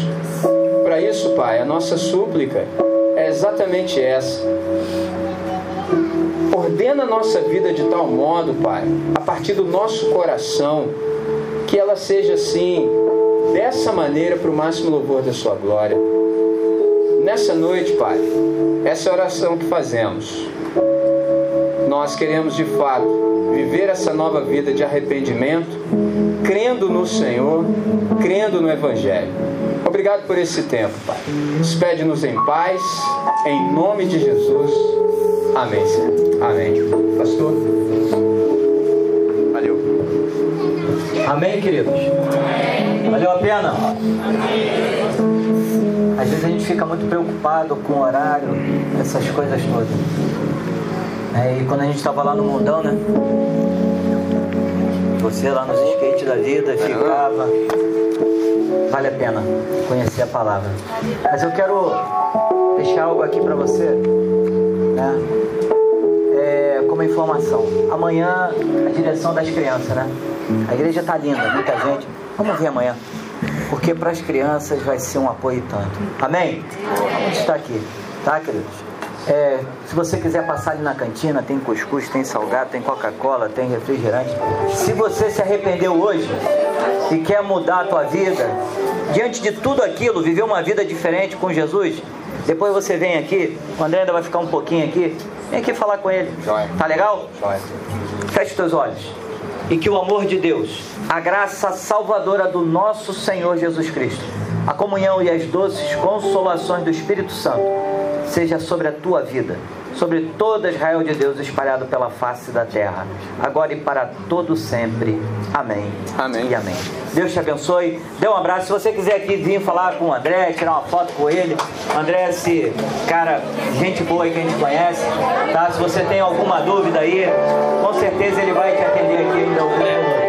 Para isso, Pai, a nossa súplica é exatamente essa. Ordena a nossa vida de tal modo, Pai, a partir do nosso coração, que ela seja assim, dessa maneira, para o máximo louvor da Sua glória. Nessa noite, Pai, essa oração que fazemos, nós queremos de fato viver essa nova vida de arrependimento, crendo no Senhor, crendo no Evangelho. Obrigado por esse tempo, Pai. Despede-nos em paz, em nome de Jesus. Amém, Senhor. Amém. Pastor. Amém, queridos? Amém. Valeu a pena? Amém. Às vezes a gente fica muito preocupado com o horário, essas coisas todas. É, e quando a gente estava lá no mundão, né? Você lá nos skates da vida ficava. Vale a pena conhecer a palavra. Mas eu quero deixar algo aqui para você, né? É, como informação. Amanhã a direção das crianças, né? A igreja está linda, muita gente. Vamos ver amanhã. Porque para as crianças vai ser um apoio tanto. Amém? Estar aqui, tá, queridos? É, se você quiser passar ali na cantina, tem cuscuz, tem salgado, tem Coca-Cola, tem refrigerante. Se você se arrependeu hoje e quer mudar a tua vida, diante de tudo aquilo, viver uma vida diferente com Jesus, depois você vem aqui, o André ainda vai ficar um pouquinho aqui, vem aqui falar com ele. Tá legal? Feche os teus olhos e que o amor de Deus, a graça salvadora do nosso Senhor Jesus Cristo, a comunhão e as doces consolações do Espírito Santo seja sobre a tua vida, sobre todo Israel de Deus espalhado pela face da terra, agora e para todo sempre. Amém. Amém. E amém. Deus te abençoe. Dê um abraço. Se você quiser aqui vir falar com o André, tirar uma foto com ele, André, esse cara, gente boa aí que a gente conhece, tá? Se você tem alguma dúvida aí, com certeza ele vai te atender aqui ainda